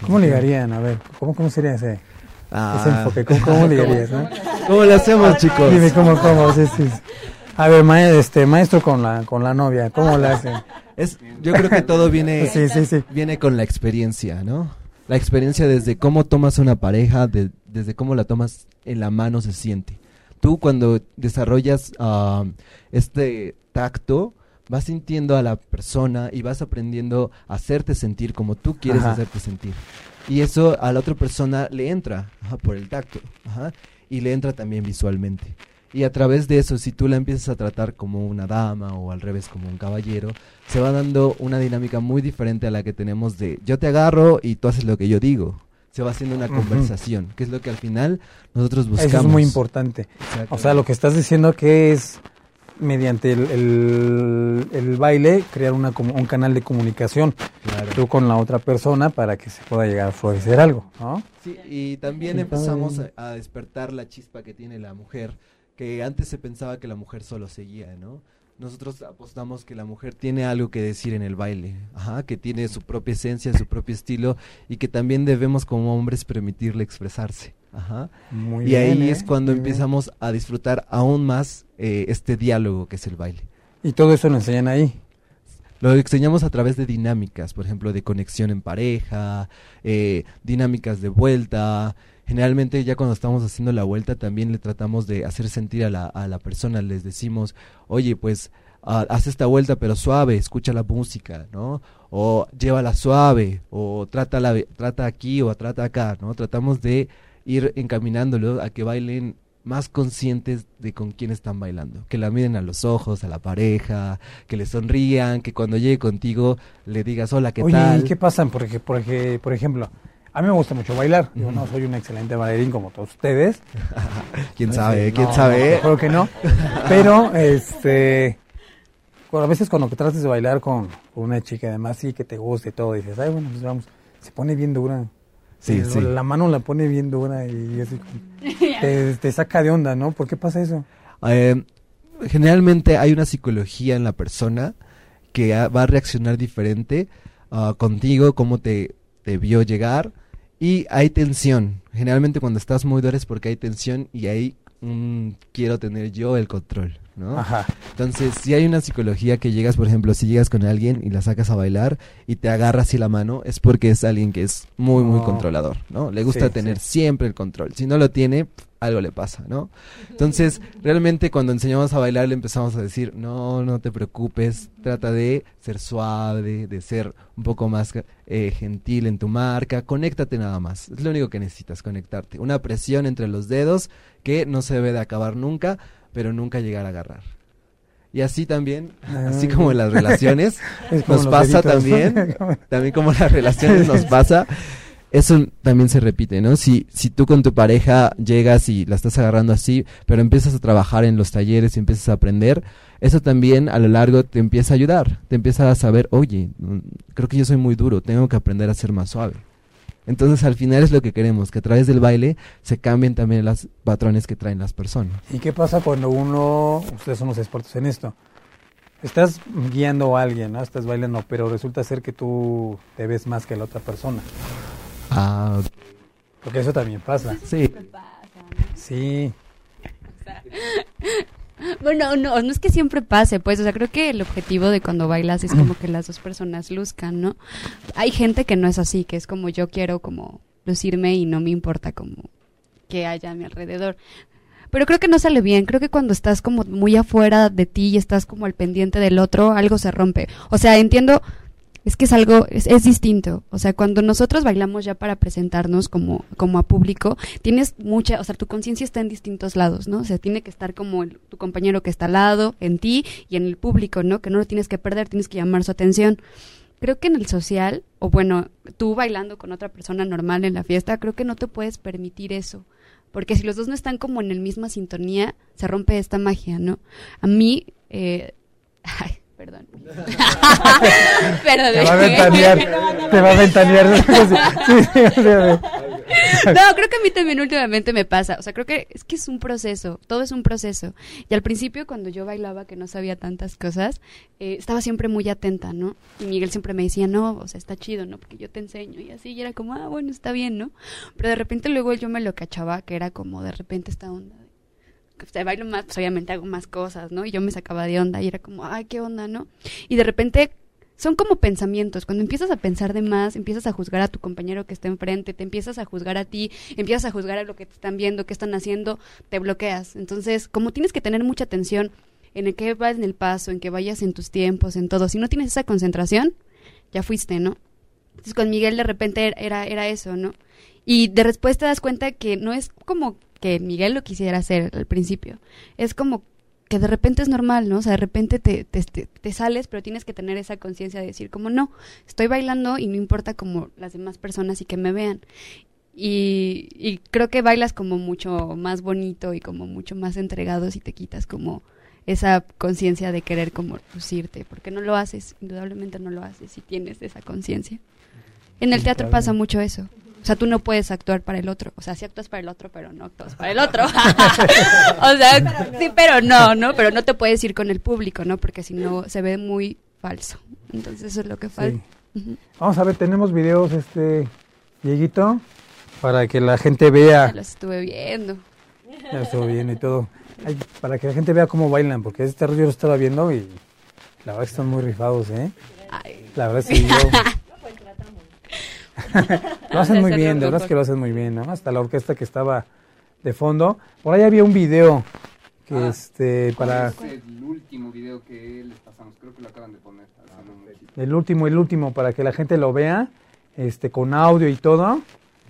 B: ¿Cómo ligarían? A ver, ¿cómo, cómo sería ese? Ah. Ese enfoque, ¿cómo, cómo dirías? ¿no? *laughs*
F: ¿Cómo le hacemos, chicos?
B: Dime cómo, cómo, sí, sí. A ver, maestro, este, maestro con la, con la novia, ¿cómo le hacen?
F: Es, yo creo que todo viene, *laughs* sí, sí, sí. viene con la experiencia, ¿no? La experiencia desde cómo tomas una pareja, desde cómo la tomas en la mano se siente. Tú cuando desarrollas uh, este tacto, vas sintiendo a la persona y vas aprendiendo a hacerte sentir como tú quieres hacerte sentir. Y eso a la otra persona le entra por el tacto y le entra también visualmente. Y a través de eso, si tú la empiezas a tratar como una dama o al revés como un caballero, se va dando una dinámica muy diferente a la que tenemos de yo te agarro y tú haces lo que yo digo. Se va haciendo una conversación, que es lo que al final nosotros buscamos. Eso
B: es muy importante. O sea, lo que estás diciendo que es mediante el, el, baile crear una, un canal de comunicación tú con la otra persona para que se pueda llegar a florecer algo, ¿no?
F: Sí, y también empezamos a, despertar la chispa que tiene la mujer, que antes se pensaba que la mujer solo seguía, ¿no? Nosotros apostamos que la mujer tiene algo que decir en el baile, ajá, que tiene su propia esencia, su propio estilo y que también debemos como hombres permitirle expresarse. Ajá. y ahí es ¿eh? cuando empezamos a disfrutar aún más eh, este diálogo que es el baile.
B: ¿Y todo eso lo enseñan ahí?
F: Lo enseñamos a través de dinámicas, por ejemplo, de conexión en pareja, eh, dinámicas de vuelta. Generalmente ya cuando estamos haciendo la vuelta también le tratamos de hacer sentir a la, a la persona, les decimos, oye, pues haz esta vuelta pero suave, escucha la música, ¿no? O llévala suave, o trata, la, trata aquí o trata acá, ¿no? Tratamos de ir encaminándolo a que bailen más conscientes de con quién están bailando, que la miren a los ojos, a la pareja, que le sonrían, que cuando llegue contigo le digas hola, ¿qué tal?
B: Oye, ¿qué pasa? Porque, porque, por ejemplo, a mí me gusta mucho bailar. Yo no soy un excelente bailarín como todos ustedes. *laughs*
F: ¿Quién sabe? ¿Quién sabe?
B: creo que no. Pero, este, a veces cuando trates de bailar con, una chica, además sí que te guste y todo, dices, ay, bueno, pues vamos, se pone bien dura. Sí, sí. La mano la pone bien dura y así *laughs* te, saca de onda, ¿no? ¿Por qué pasa eso?
F: Eh, generalmente hay una psicología en la persona que va a reaccionar diferente uh, contigo, cómo te, te vio llegar y hay tensión. Generalmente cuando estás muy duro es porque hay tensión y ahí quiero tener yo el control. ¿No? Ajá. Entonces, si hay una psicología que llegas, por ejemplo, si llegas con alguien y la sacas a bailar y te agarras así la mano, es porque es alguien que es muy, muy oh. controlador, ¿no? Le gusta tener siempre el control. Si no lo tiene, algo le pasa, ¿no? Entonces, realmente cuando enseñamos a bailar le empezamos a decir, no, no te preocupes, trata de ser suave, de ser un poco más eh, gentil en tu marca, conéctate nada más, es lo único que necesitas, conectarte. Una presión entre los dedos que no se debe de acabar nunca, pero nunca llegar a agarrar. Y así también,
B: Ah,
F: así como en las relaciones, *laughs*
B: como
F: nos pasa
B: deditos.
F: también, *laughs* también como las relaciones nos pasa, eso también se repite, ¿no? Si, si tú con tu pareja llegas y la estás agarrando así, pero empiezas a trabajar en los talleres y empiezas a aprender, eso también a lo largo te empieza a ayudar, te empieza a saber, oye, mm, creo que yo soy muy duro, tengo que aprender a ser más suave. Entonces al final es lo que queremos, que a través del baile se cambien también los patrones que traen las personas.
B: ¿Y qué pasa cuando uno, ustedes son los expertos en esto, estás guiando a alguien, ¿no? estás bailando, pero resulta ser que tú te ves más que la otra persona?
F: Ah,
B: Porque eso también pasa.
F: sí.
B: Sí, *laughs*
G: Bueno, no, no es que siempre pase, pues, o sea, creo que el objetivo de cuando bailas es como *clears throat* que las dos personas luzcan, ¿no? Hay gente que no es así, que es como yo quiero como lucirme y no me importa como que haya a mi alrededor. Pero creo que no sale bien, creo que cuando estás como muy afuera de ti y estás como al pendiente del otro, algo se rompe. O sea, entiendo, es que es algo, es, es distinto. O sea, cuando nosotros bailamos ya para presentarnos como, como a público, tienes mucha, o sea, tu conciencia está en distintos lados, ¿no? O sea, tiene que estar como tu compañero que está al lado, en ti y en el público, ¿no? Que no lo tienes que perder, tienes que llamar su atención. Creo que en el social, o bueno, tú bailando con otra persona normal en la fiesta, creo que no te puedes permitir eso. Porque si los dos no están como en el misma sintonía, se rompe esta magia, ¿no? A mí, eh, *laughs* perdón. *laughs* perdón. *laughs*
B: te va a ventanear, te va a ventanear. Sí, sí, sí, sí.
G: No, creo que a mí también últimamente me pasa. O sea, creo que es que es un proceso. Todo es un proceso. Y al principio, cuando yo bailaba, que no sabía tantas cosas, eh, estaba siempre muy atenta, ¿no? Y Miguel siempre me decía, no, o sea, está chido, ¿no? Porque yo te enseño. Y así, y era como, ah, bueno, está bien, ¿no? Pero de repente luego yo me lo cachaba, que era como de repente esta onda. de- Bailo más, pues obviamente hago más cosas, ¿no? Y yo me sacaba de onda y era como, ay, qué onda, ¿no? Y de repente son como pensamientos. Cuando empiezas a pensar de más, empiezas a juzgar a tu compañero que está enfrente, te empiezas a juzgar a ti, empiezas a juzgar a lo que te están viendo, qué están haciendo, te bloqueas. Entonces, como tienes que tener mucha atención en el que vas en el paso, en que vayas en tus tiempos, en todo, si no tienes esa concentración, ya fuiste, ¿no? Entonces con Miguel de repente era- era, era eso, ¿no? Y de después te das cuenta que no es como que Miguel lo quisiera hacer al principio, es como que de repente es normal, ¿no? O sea, de repente te, te, sales, pero tienes que tener esa conciencia de decir, como no, estoy bailando y no importa como las demás personas y que me vean. Y, y creo que bailas como mucho más bonito y como mucho más entregado si te quitas como esa conciencia de querer como lucirte, porque no lo haces, indudablemente no lo haces si tienes esa conciencia. En el teatro pasa mucho eso. O sea, tú no puedes actuar para el otro. O sea, sí actúas para el otro, pero no actúas para el otro. *laughs* o sea, sí, pero no, ¿no? Pero no te puedes ir con el público, ¿no? Porque si no, se ve muy falso. Entonces, eso es lo que falta.
B: Sí. Vamos a ver, tenemos videos, este, Dieguito, para que la gente
G: Ya
B: vea,
G: los estuve viendo.
B: ya estuvo bien y todo, Ay, para que la gente vea cómo bailan, porque este rollo lo estaba viendo y la verdad que están muy rifados, ¿eh?
G: Ay,
B: La verdad sí, yo... *laughs* lo hacen muy bien, de verdad es que lo hacen muy bien, ¿no? Hasta la orquesta que estaba de fondo. Por ahí había un video que,
C: Ah.
B: este, para...
C: Es el último video que les pasamos, creo que lo acaban de poner. no mucho.
B: El último, el último, para que la gente lo vea, este, con audio y todo.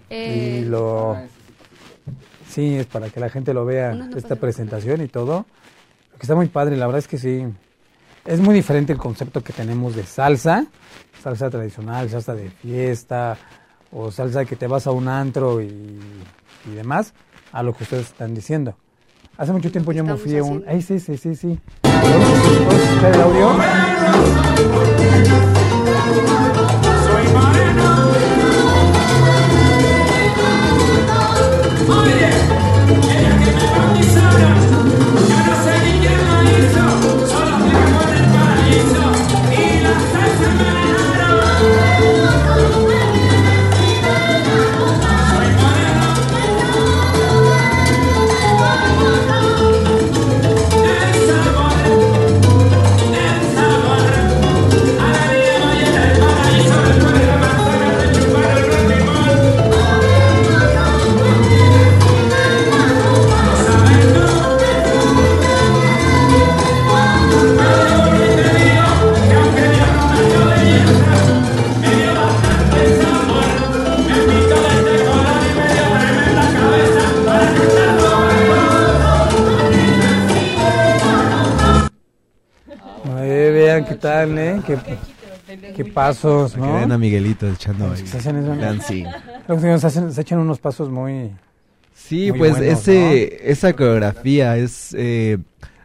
G: eh,
B: y lo...
C: Ah, sí
B: es para que la gente lo vea,
G: no
B: esta presentación y todo. Que está muy padre, la verdad es que sí. Es muy diferente el concepto que tenemos de salsa, salsa tradicional, salsa de fiesta, o salsa que te vas a un antro y, y demás, a lo que ustedes están diciendo. Hace mucho tiempo yo me fui a un... Ay, sí, sí, sí, sí. ¿Puedes escuchar el audio? Baile, qué, qué pasos, ¿no?
F: Que ven a Miguelito echando ahí.
B: Se hacen eso, hacen- se echan unos pasos muy...
F: Sí,
B: Muy
F: pues
B: buenos,
F: ese, esa coreografía es, eh,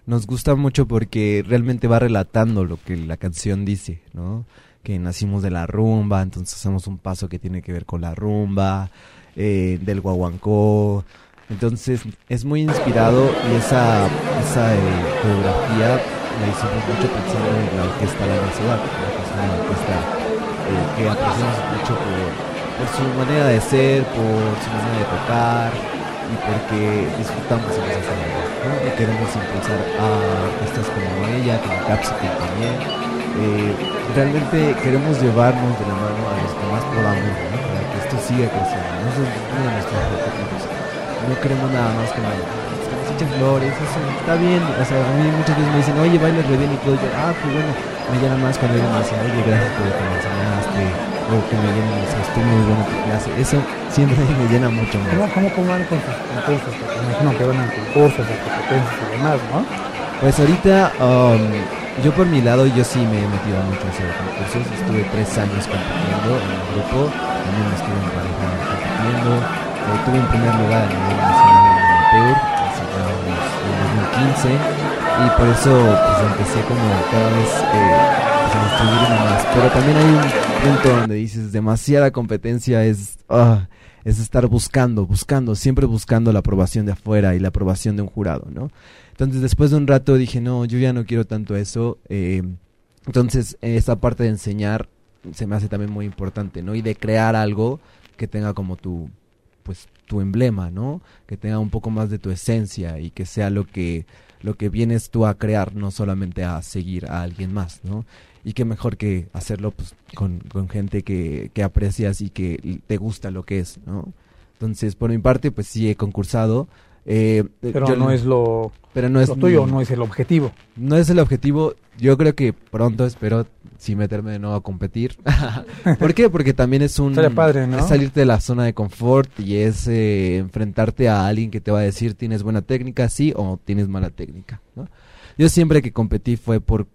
F: nos gusta mucho porque realmente va relatando lo que la canción dice, ¿no? Que nacimos de la rumba, entonces hacemos un paso que tiene que ver con la rumba, eh, del guaguancó. Entonces es muy inspirado y esa, esa eh, coreografía la hicimos mucho pensando en la orquesta La Necesidad, ¿no? que es una orquesta eh, que apreciamos mucho por, su manera de ser, por su manera de tocar y porque disfrutamos en esa ¿no? Y queremos impulsar a artistas como ella, como Capsicum también. Eh, realmente queremos llevarnos de la mano a los que más podamos. Para que esto siga creciendo. Ese es uno de nuestros objetivos. No queremos nada más que, nos- pinche flores, eso está bien. O sea, a mí muchas veces me dicen, oye, bailas re bien y todo. Yo, ah, pues bueno, me llena más cuando alguien me dice, oye, gracias por lo que me enseñaste, o que me llena mis estuvo muy bueno tu clase. Eso siempre *laughs* me llena mucho más.
B: ¿Cómo, cómo, cómo van con sus concursos? Porque me imagino que van a concursos, a competencias y demás, ¿no?
F: Pues ahorita, um, yo por mi lado, yo sí me he metido mucho en hacer concursos. Estuve tres años compitiendo en el grupo, también estuve en pareja compitiendo. Eh, tuve en primer lugar nivel nacional en el PEUR 15 y por eso pues empecé como cada vez eh, pues, a más. Pero también hay un punto donde dices, demasiada competencia es... Ah, es estar buscando, buscando, siempre buscando la aprobación de afuera y la aprobación de un jurado, ¿no? Entonces después de un rato dije, no, yo ya no quiero tanto eso. Eh, entonces esta parte de enseñar se me hace también muy importante, ¿no? Y de crear algo que tenga como tu, pues, tu emblema, ¿no? Que tenga un poco más de tu esencia y que sea lo que, lo que vienes tú a crear, no solamente a seguir a alguien más, ¿no? Y qué mejor que hacerlo pues, con, con gente que, que aprecias y que te gusta lo que es, ¿no? Entonces, por mi parte, pues sí he concursado. eh,
B: Pero
F: yo-
B: no es lo,
F: pero no es
B: lo tuyo, no es el objetivo.
F: no es el objetivo. Yo creo que pronto espero sí meterme de nuevo a competir. *laughs* ¿Por qué? Porque también es un
B: padre, ¿no?
F: es salirte de la zona de confort y es eh, enfrentarte a alguien que te va a decir tienes buena técnica, sí o tienes mala técnica. ¿no? Yo siempre que competí fue por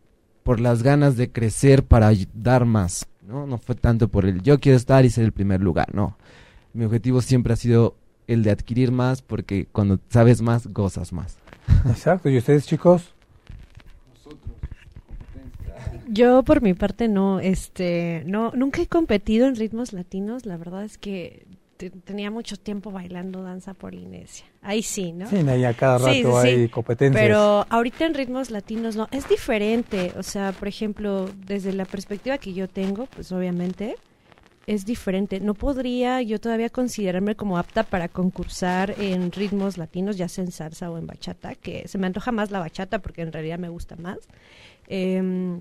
F: por las ganas de crecer para dar más, ¿no? No fue tanto por el yo quiero estar y ser el primer lugar, no. Mi objetivo siempre ha sido el de adquirir más porque cuando sabes más gozas más.
B: Exacto. ¿Y ustedes, chicos?
E: Yo por mi parte no, este, no, nunca he competido en ritmos latinos. La verdad es que te- tenía mucho tiempo bailando danza polinesia. Ahí sí, ¿no?
B: Sí, ahí a cada rato
E: Sí, sí, sí.
B: hay competencias.
E: Pero ahorita en ritmos latinos no, es diferente. O sea, por ejemplo, desde la perspectiva que yo tengo, pues obviamente es diferente. No podría yo todavía considerarme como apta para concursar en ritmos latinos, ya sea en salsa o en bachata, que se me antoja más la bachata porque en realidad me gusta más. Em,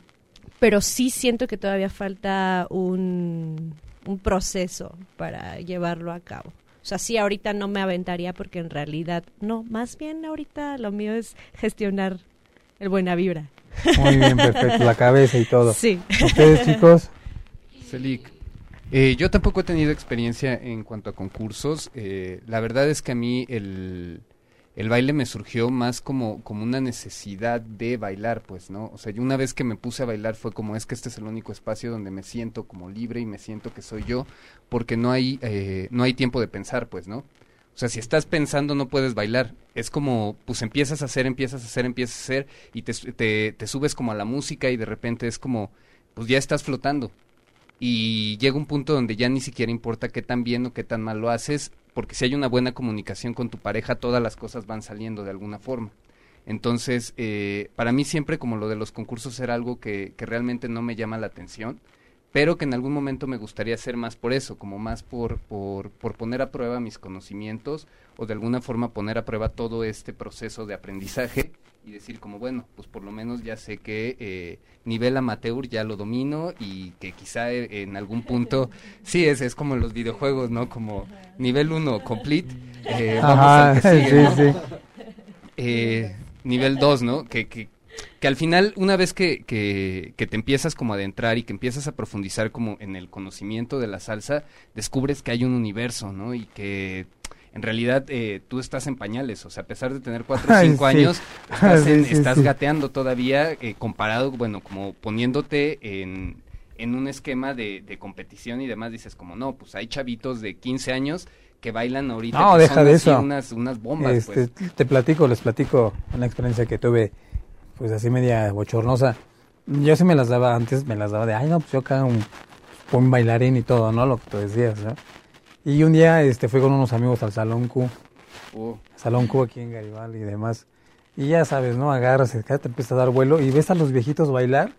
E: pero sí siento que todavía falta un, un proceso para llevarlo a cabo. O sea, sí, ahorita no me aventaría porque en realidad, no, más bien ahorita lo mío es gestionar el buena vibra.
B: Muy bien, perfecto. La cabeza y todo.
E: Sí.
B: ¿Ustedes, chicos?
C: Celic. Eh, yo tampoco he tenido experiencia en cuanto a concursos. Eh, la verdad es que a mí el, el baile me surgió más como, como una necesidad de bailar, pues, ¿no? O sea, yo una vez que me puse a bailar fue como, es que este es el único espacio donde me siento como libre y me siento que soy yo, porque no hay, eh, no hay tiempo de pensar, pues, ¿no? O sea, si estás pensando no puedes bailar. Es como, pues empiezas a hacer, empiezas a hacer, empiezas a hacer y te, te, te subes como a la música y de repente es como, pues ya estás flotando. Y llega un punto donde ya ni siquiera importa qué tan bien o qué tan mal lo haces, porque si hay una buena comunicación con tu pareja, todas las cosas van saliendo de alguna forma. Entonces, eh, para mí siempre como lo de los concursos era algo que, que realmente no me llama la atención, pero que en algún momento me gustaría hacer más por eso, como más por, por, por poner a prueba mis conocimientos o de alguna forma poner a prueba todo este proceso de aprendizaje y decir como, bueno, pues por lo menos ya sé que eh, nivel amateur ya lo domino y que quizá eh, en algún punto, *laughs* sí, es, es como en los videojuegos, ¿no? Como nivel 1, complete, eh, vamos
B: Ajá,
C: al que *laughs* sigue,
B: sí,
C: ¿no?
B: sí.
C: eh, nivel 2, ¿no? Que, que, que al final, una vez que, que, que te empiezas como a adentrar y que empiezas a profundizar como en el conocimiento de la salsa, descubres que hay un universo, ¿no? Y que en realidad eh, tú estás en pañales, o sea, a pesar de tener 4 o *laughs* 5 años, *laughs* estás, gateando todavía eh, comparado, bueno, como poniéndote en, en un esquema de, de, competición y demás, dices como, no, pues hay chavitos de 15 años que bailan ahorita.
B: No, deja de eso.
C: Unas, unas bombas.
B: Este, pues. Te platico, les platico una experiencia que tuve, pues así media bochornosa. Yo sí me las daba antes, me las daba de, ay, no, pues yo acá un, un bailarín y todo, ¿no? Lo que tú decías, ¿no? Y un día este, fui con unos amigos al Salón Q. Uh. Salón Q aquí en Garibaldi y demás. Y ya sabes, ¿no? Agarras, te empieza a dar vuelo y ves a los viejitos bailar.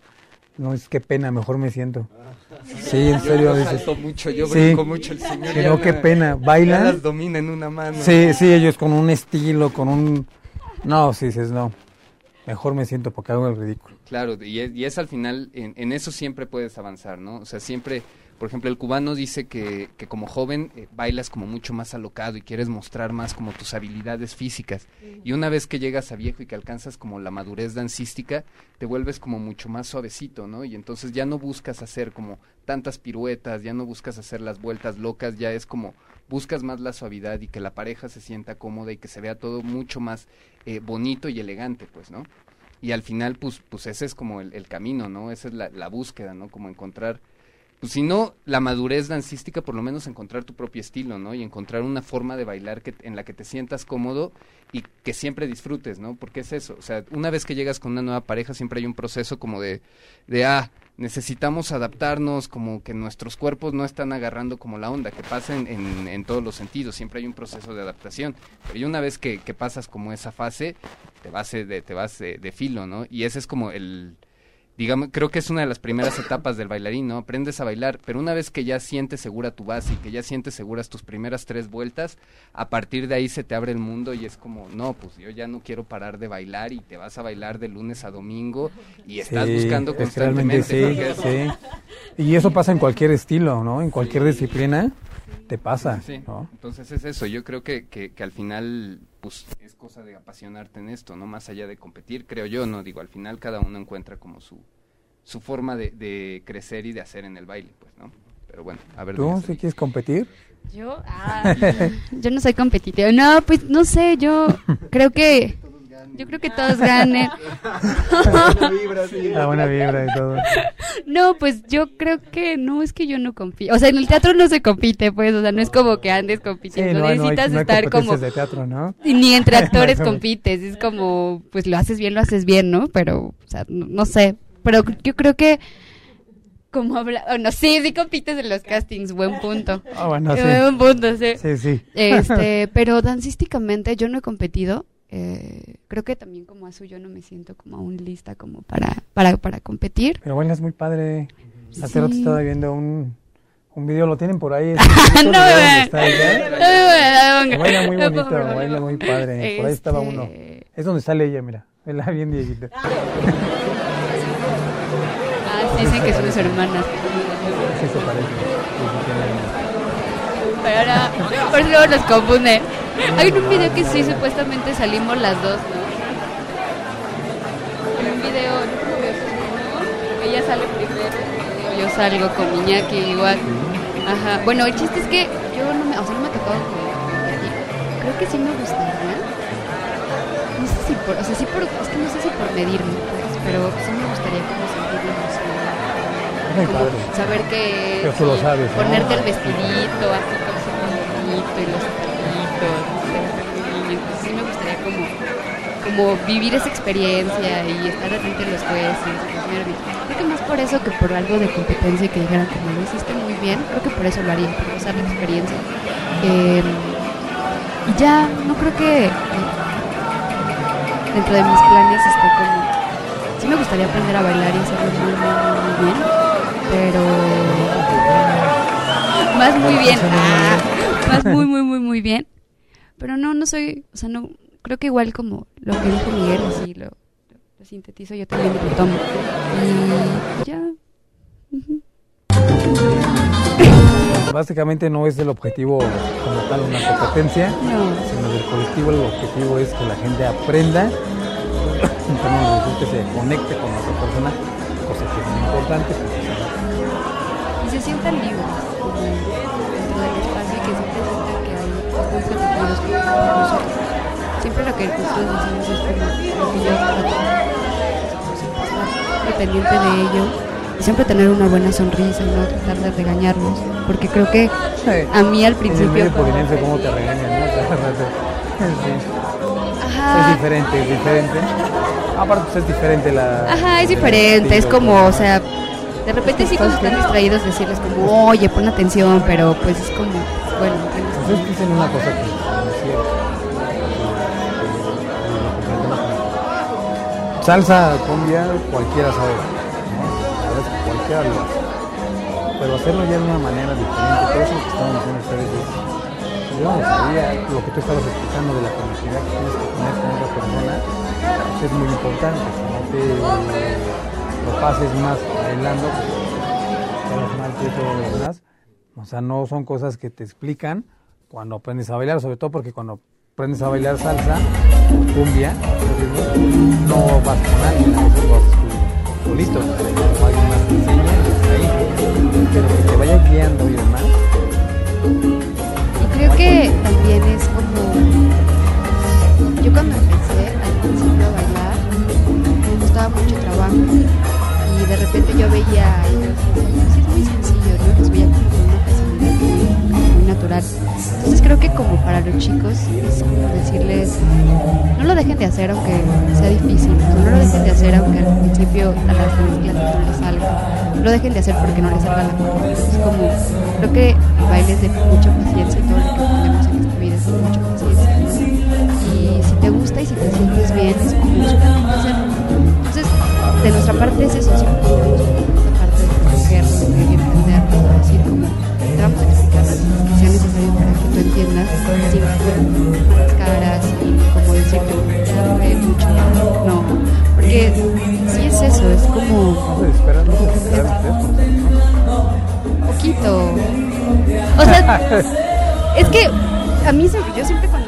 B: No, es qué pena, mejor me siento. Sí, en serio.
C: Yo mucho, yo sí, mucho el señor.
B: Pero qué pena, bailan.
C: las domina en una mano.
B: Sí, sí, ellos con un estilo, con un... No, sí, dices, no. Mejor me siento porque hago el ridículo.
C: Claro, y es, al final, en, en, eso siempre puedes avanzar, ¿no? O sea, siempre por ejemplo, el cubano dice que, que como joven eh, bailas como mucho más alocado y quieres mostrar más como tus habilidades físicas. Y una vez que llegas a viejo y que alcanzas como la madurez dancística, te vuelves como mucho más suavecito, ¿no? Y entonces ya no buscas hacer como tantas piruetas, ya no buscas hacer las vueltas locas, ya es como buscas más la suavidad y que la pareja se sienta cómoda y que se vea todo mucho más eh, bonito y elegante, pues, ¿no? Y al final, pues, pues ese es como el, el camino, ¿no? Esa es la, la búsqueda, ¿no? Como encontrar pues si no, la madurez dancística, por lo menos encontrar tu propio estilo, ¿no? Y encontrar una forma de bailar que, en la que te sientas cómodo y que siempre disfrutes, ¿no? Porque es eso, o sea, una vez que llegas con una nueva pareja siempre hay un proceso como de, de ah, necesitamos adaptarnos, como que nuestros cuerpos no están agarrando como la onda, que pasa en, en, todos los sentidos, siempre hay un proceso de adaptación. Pero una vez que, que pasas como esa fase, te vas de, te vas de filo, ¿no? Y ese es como el digamos, creo que es una de las primeras etapas del bailarín, ¿no? Aprendes a bailar, pero una vez que ya sientes segura tu base y que ya sientes seguras tus primeras tres vueltas, a partir de ahí se te abre el mundo y es como, no, pues yo ya no quiero parar de bailar y te vas a bailar de lunes a domingo y estás buscando constantemente.
B: Sí, sí. Y eso pasa en cualquier estilo, ¿no? En cualquier disciplina te pasa.
C: Sí, entonces es eso, yo creo que, que, que al final pues es cosa de apasionarte en esto, ¿no? Más allá de competir, creo yo, ¿no? Digo, al final cada uno encuentra como su, su forma de, de crecer y de hacer en el baile, pues, ¿no? Pero bueno, a ver.
B: ¿Tú si quieres competir?
G: Yo, ah, *laughs* yo no soy competitiva. No, pues no sé, yo *laughs* creo que yo creo que todos ganen.
B: buena vibra, sí. La buena vibra y todo. *laughs*
G: No, pues yo creo que no, es que yo no compito. O sea, en el teatro no se compite, pues, o sea, no es como que andes compitiendo. no, Necesitas no estar como.
B: De teatro, ¿no?
G: Ni entre *laughs* actores compites. Es como, pues lo haces bien, lo haces bien, ¿no? Pero, o sea, no, sé. Pero yo creo que como habla, oh, no, sí, sí compites en los castings, buen punto.
B: Ah, bueno, sí.
G: Buen punto, sí.
B: Sí, sí.
G: Este, *laughs* pero dancísticamente yo no he competido, eh, creo que también como Azu yo no me siento como aún lista como para, para, para competir.
B: Pero bueno, es muy padre. Hace rato estaba viendo un, un video, lo tienen por ahí. *laughs*
G: no, no,
B: baila muy bonito, baila muy padre. Por ahí estaba este uno. Es donde sale ella, mira. Vela bien, Dieguito.
G: ah, dicen que son sus hermanas.
B: Sí, se parece.
G: Pero ahora, por eso luego los confunde. Hay un video que sí, supuestamente salimos las dos, ¿no? En un video, no ella sale primero, yo salgo con Iñaki igual. Ajá. Bueno, el chiste es que yo no me, o sea, no me ha tocado con Creo que sí me gustaría. No sé si por, o sea, sí por, es que no sé si por medirme, pues, pero sí me gustaría como sentirme como saber que
B: tú lo sabes,
G: ponerte el vestidito así bonito y los entonces sí me gustaría como, como vivir esa experiencia y estar frente de los jueces, Creo que más por eso que por algo de competencia que dijeran como lo hiciste muy bien, creo que por eso lo haría, por usar la experiencia. Em, y ya, no creo que dentro de mis planes esté como... Sí me gustaría aprender a bailar y hacerlo muy, muy, muy bien, pero... Más muy bien. Ah, más muy, muy, muy, muy bien. Pero no, no soy, o sea, no, creo que igual como lo que dijo Miguel, así lo, lo sintetizo, yo también lo tomo. Y ya.
B: Básicamente no es el objetivo como tal una competencia,
G: no.
B: sino del colectivo el objetivo es que la gente aprenda, que se conecte con otra persona, cosa que es muy importante.
G: Y se sientan libres que siempre sientan que hay siempre lo que nosotros decimos es como lo que yo trato estar pendiente de ello y siempre tener una buena sonrisa y no tratar de regañarlos, porque creo que a mí al principio...
B: medio
G: como-
B: forense, cómo te regañan, ¿no? *laughs* Sí. Es diferente, es diferente. Aparte, pues es diferente la.
G: Ajá, es diferente, es como, o sea, de repente sí cuando están distraídos decirles como, oye, pon atención, pero pues es como, bueno, aprendes
B: Pues es que dicen una cosa que es cierto. Salsa, cumbia, cualquiera sabe. ¿no? La verdad es que cualquiera lo hace. Pero hacerlo ya de una manera diferente, todo eso que estaban diciendo ustedes es. Yo no lo sabía, lo que tú estabas explicando de la conectividad que tienes que tener con otra persona, pues es muy importante. Que no te lo pases más bailando, que hagas mal que todo lo demás. O sea, no son cosas que te explican cuando aprendes a bailar, sobre todo porque cuando aprendes a bailar salsa cumbia, no vas con alguien, a veces vas solito, o alguien más te enseña ahí. Pero que te vaya guiando y demás.
G: Y creo que también es como. Yo cuando empecé al principio a bailar, me costaba mucho trabajo. Y de repente yo veía y decía, "Sí, es muy sencillo, ¿no? Los veía muy, natural. Entonces creo que como para los chicos es como decirles, no lo dejen de hacer aunque sea difícil, no lo dejen de hacer aunque al principio a las clases no les salga, no lo dejen de hacer porque no les salga la cuenta. Es como, creo que el baile es de mucha paciencia y todo lo que aprendemos en esta vida es de mucha paciencia. Y si te gusta y si te sientes bien, es como fácil hacerlo. De nuestra parte es eso, siempre tenemos esta parte de protegerlo, de entenderlo, de decir como, te vamos a las cosas que sea necesario para que tú entiendas, sin malas caras y como decirte, fue mucho, no, porque sí es eso, es como poquito. O sea, es que a mí yo siempre cuando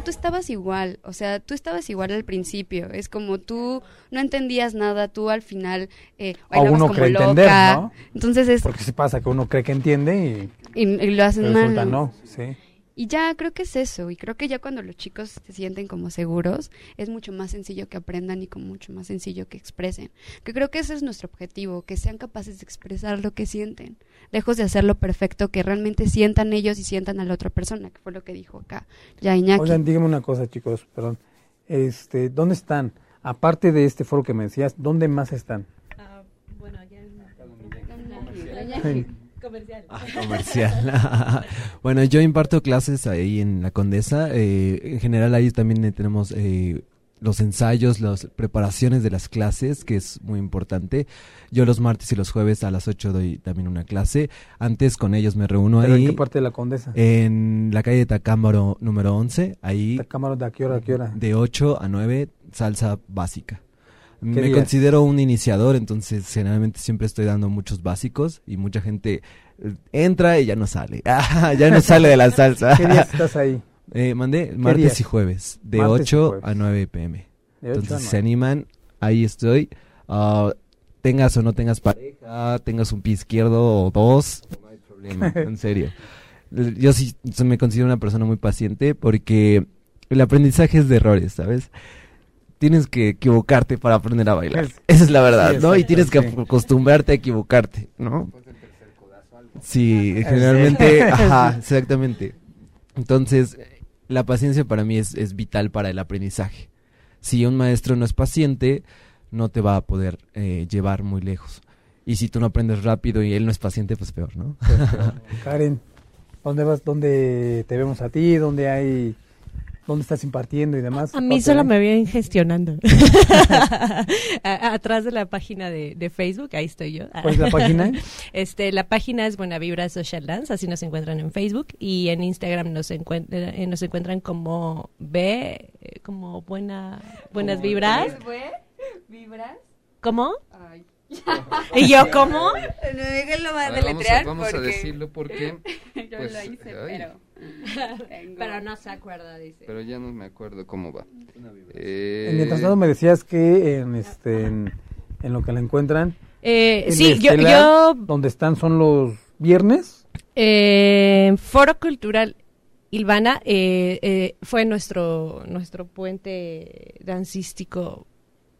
G: no, tú estabas igual, o sea, tú estabas igual al principio, es como tú no entendías nada, tú al final eh,
B: O uno
G: como
B: cree
G: loca.
B: entender, ¿no?
G: Entonces es,
B: Porque si pasa que uno cree que entiende y
G: y, y lo hacen
B: resulta
G: mal.
B: no. Sí.
G: Y ya creo que es eso, y creo que ya cuando los chicos se sienten como seguros, es mucho más sencillo que aprendan y como mucho más sencillo que expresen. Que creo que ese es nuestro objetivo, que sean capaces de expresar lo que sienten, lejos de hacerlo perfecto, que realmente sientan ellos y sientan a la otra persona, que fue lo que dijo acá ya Iñaki.
B: Oigan, díganme una cosa, chicos, perdón. Este, ¿dónde están? Aparte de este foro que me decías, ¿dónde más están?
E: bueno, ya
B: Sí.
E: Comercial.
F: Ah, *laughs* comercial. *laughs* bueno, yo imparto clases ahí en la Condesa. eh, en general ahí también eh, tenemos eh, los ensayos, las preparaciones de las clases, que es muy importante. Yo los martes y los jueves a las 8 doy también una clase. Antes con ellos me reúno
B: ¿Pero
F: ahí.
B: en qué parte de la Condesa?
F: En la calle de Tacámbaro número 11, ahí
B: ¿La cámara de a qué hora a qué hora?
F: de 8 a 9, salsa básica. Me considero un iniciador, entonces generalmente siempre estoy dando muchos básicos y mucha gente eh, entra y ya no sale. *laughs* Ah, ya no sale de la *laughs* salsa.
B: ¿Qué días estás ahí?
F: Eh, mandé martes
B: días?
F: y jueves, de
B: Martes y
F: 8
B: jueves.
F: a 9 pm. Entonces, se animan, ahí estoy. Ah, tengas o no tengas pareja, tengas un pie izquierdo o dos, no hay problema, *laughs* en serio. Yo sí me considero una persona muy paciente porque el aprendizaje es de errores, ¿sabes? Tienes que equivocarte para aprender a bailar.
B: Es-
F: Esa es la verdad,
B: sí,
F: ¿no? Y tienes que acostumbrarte a equivocarte, ¿no? Sí, generalmente, *laughs* ajá, exactamente. Entonces, la paciencia para mí es, es vital para el aprendizaje. Si un maestro no es paciente, no te va a poder eh, llevar muy lejos. Y si tú no aprendes rápido y él no es paciente, pues peor, ¿no?
B: Karen, ¿dónde vas? ¿Dónde te vemos a ti? ¿Dónde hay? ¿Dónde estás impartiendo y demás?
E: A mí
B: Aparte
E: solo me vienen gestionando. *laughs* A- atrás de la página de, de Facebook, ahí estoy yo.
B: ¿Cuál es la página? *laughs*
E: Este, la página es Buena Vibra Social Dance, así nos encuentran en Facebook y en Instagram nos, encuent- eh, nos encuentran como B, eh, como buena, buenas vibras.
G: ¿Vibras?
E: ¿Cómo?
G: Ay. *laughs*
E: ¿Y yo cómo?
G: No, *laughs* déjenlo
C: A ver, vamos a, vamos a decirlo porque... *laughs*
G: yo
C: pues,
G: lo hice,
C: ay.
G: pero... tengo-
E: Pero no se acuerda, dice.
C: Pero ya no me acuerdo cómo va.
B: En Mientras tanto me decías que en, este, en, en lo que la encuentran,
E: Eh,
B: en
E: sí, yo,
B: Estela,
E: yo
B: donde están son los viernes.
E: eh, Foro Cultural Ilvana eh, eh, fue nuestro, nuestro puente dancístico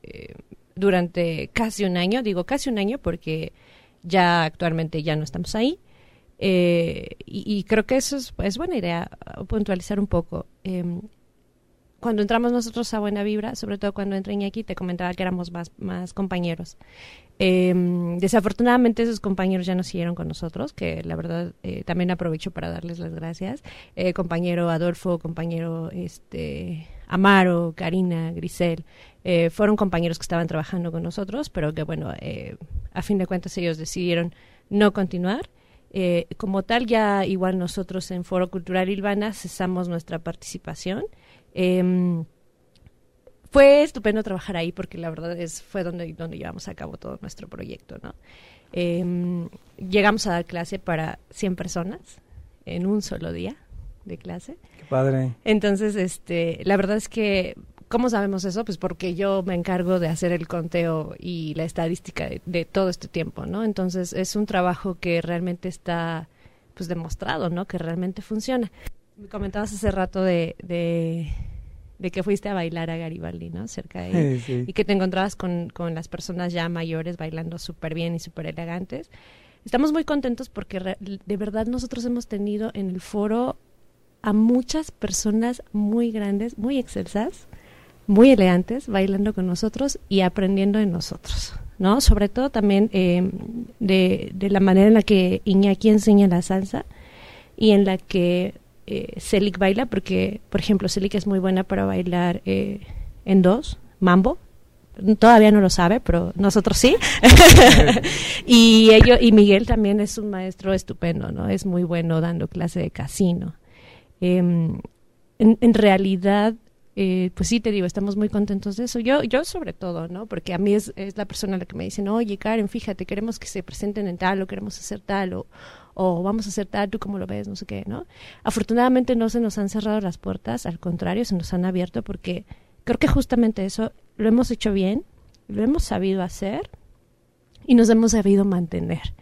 E: eh, durante casi un año, digo casi un año porque ya actualmente ya no estamos ahí. y, y, creo que eso es, es, buena idea puntualizar un poco. Em, cuando entramos nosotros a Buena Vibra, sobre todo cuando entré aquí, te comentaba que éramos más, más compañeros. Eh, desafortunadamente esos compañeros ya no siguieron con nosotros, que la verdad eh, también aprovecho para darles las gracias. Eh, compañero Adolfo, compañero este Amaro, Karina, Grisel, eh, fueron compañeros que estaban trabajando con nosotros, pero que bueno, a fin de cuentas ellos decidieron no continuar. como tal, ya igual nosotros en Foro Cultural Ilvana cesamos nuestra participación. Eh, fue estupendo trabajar ahí porque la verdad es fue donde, donde llevamos a cabo todo nuestro proyecto, ¿no? Eh, llegamos a dar clase para 100 personas en un solo día de clase.
H: Qué padre.
E: Entonces, este, la verdad es que ¿Cómo sabemos eso? Pues porque yo me encargo de hacer el conteo y la estadística de, de, todo este tiempo, ¿no? Entonces es un trabajo que realmente está pues demostrado, ¿no? Que realmente funciona. Me comentabas hace rato de, de de que fuiste a bailar a Garibaldi, ¿no? Cerca de ahí. Y que te encontrabas con, con, las personas ya mayores bailando súper bien y súper elegantes. Estamos muy contentos porque de verdad nosotros hemos tenido en el foro a muchas personas muy grandes, muy excelsas, muy elegantes, bailando con nosotros y aprendiendo de nosotros, ¿no? Sobre todo también eh, de, de la manera en la que Iñaki enseña la salsa y en la que eh, baila, porque, por ejemplo, Celic es muy buena para bailar eh, en dos, mambo. Todavía no lo sabe, pero nosotros sí. *laughs* y ello, y Miguel también es un maestro estupendo, ¿no? Es muy bueno dando clase de casino. Em, en, realidad, eh, pues sí te digo, estamos muy contentos de eso. Yo, yo sobre todo, ¿no? Porque a mí es, es la persona la que me dice, oye, Karen, fíjate, queremos que se presenten en tal o queremos hacer tal o, o vamos a hacer tal, tú como lo ves, no sé qué, ¿no? Afortunadamente no se nos han cerrado las puertas, al contrario, se nos han abierto porque creo que justamente eso lo hemos hecho bien, lo hemos sabido hacer y nos hemos sabido mantener.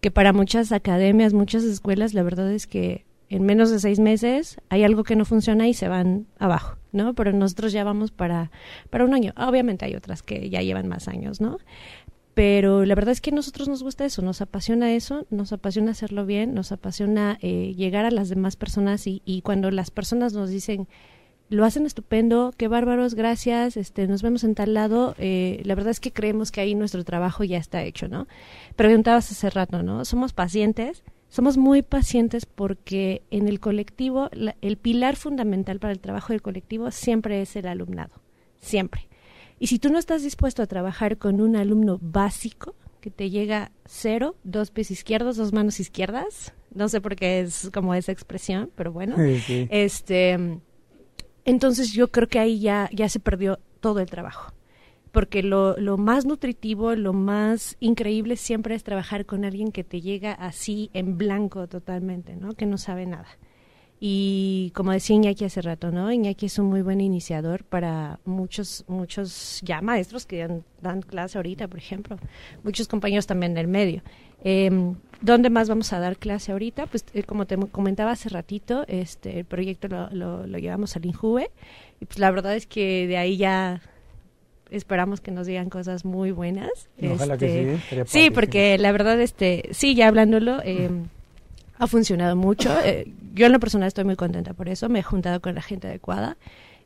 E: Que para muchas academias, muchas escuelas, la verdad es que en menos de seis meses hay algo que no funciona y se van abajo, ¿no? Pero nosotros ya vamos para, para un año. Obviamente hay otras que ya llevan más años, ¿no? pero la verdad es que a nosotros nos gusta eso, nos apasiona eso, nos apasiona hacerlo bien, nos apasiona eh, llegar a las demás personas y, y, cuando las personas nos dicen lo hacen estupendo, qué bárbaros, gracias, este, nos vemos en tal lado, eh, la verdad es que creemos que ahí nuestro trabajo ya está hecho, ¿no? Preguntabas hace rato, ¿no? Somos pacientes, somos muy pacientes porque en el colectivo, el pilar fundamental para el trabajo del colectivo siempre es el alumnado, siempre y si tú no estás dispuesto a trabajar con un alumno básico que te llega cero, dos pies izquierdos, dos manos izquierdas, no sé por qué es como esa expresión, pero bueno, este, entonces yo creo que ahí ya, ya se perdió todo el trabajo. Porque lo, lo más nutritivo, lo más increíble siempre es trabajar con alguien que te llega así en blanco totalmente, ¿no? Que no sabe nada. Y como decía Iñaki hace rato, ¿no? Iñaki es un muy buen iniciador para muchos, muchos ya maestros que dan, clase ahorita, por ejemplo, muchos compañeros también del medio. Eh, ¿Dónde más vamos a dar clase ahorita? Pues eh, como te comentaba hace ratito, este, el proyecto lo, lo, llevamos al INJUVE y pues la verdad es que de ahí ya esperamos que nos digan cosas muy buenas.
H: Ojalá que
E: este, sí. Sí, porque la verdad, este, sí, ya hablándolo, eh, ha funcionado mucho. Eh, yo en lo personal estoy muy contenta por eso, me he juntado con la gente adecuada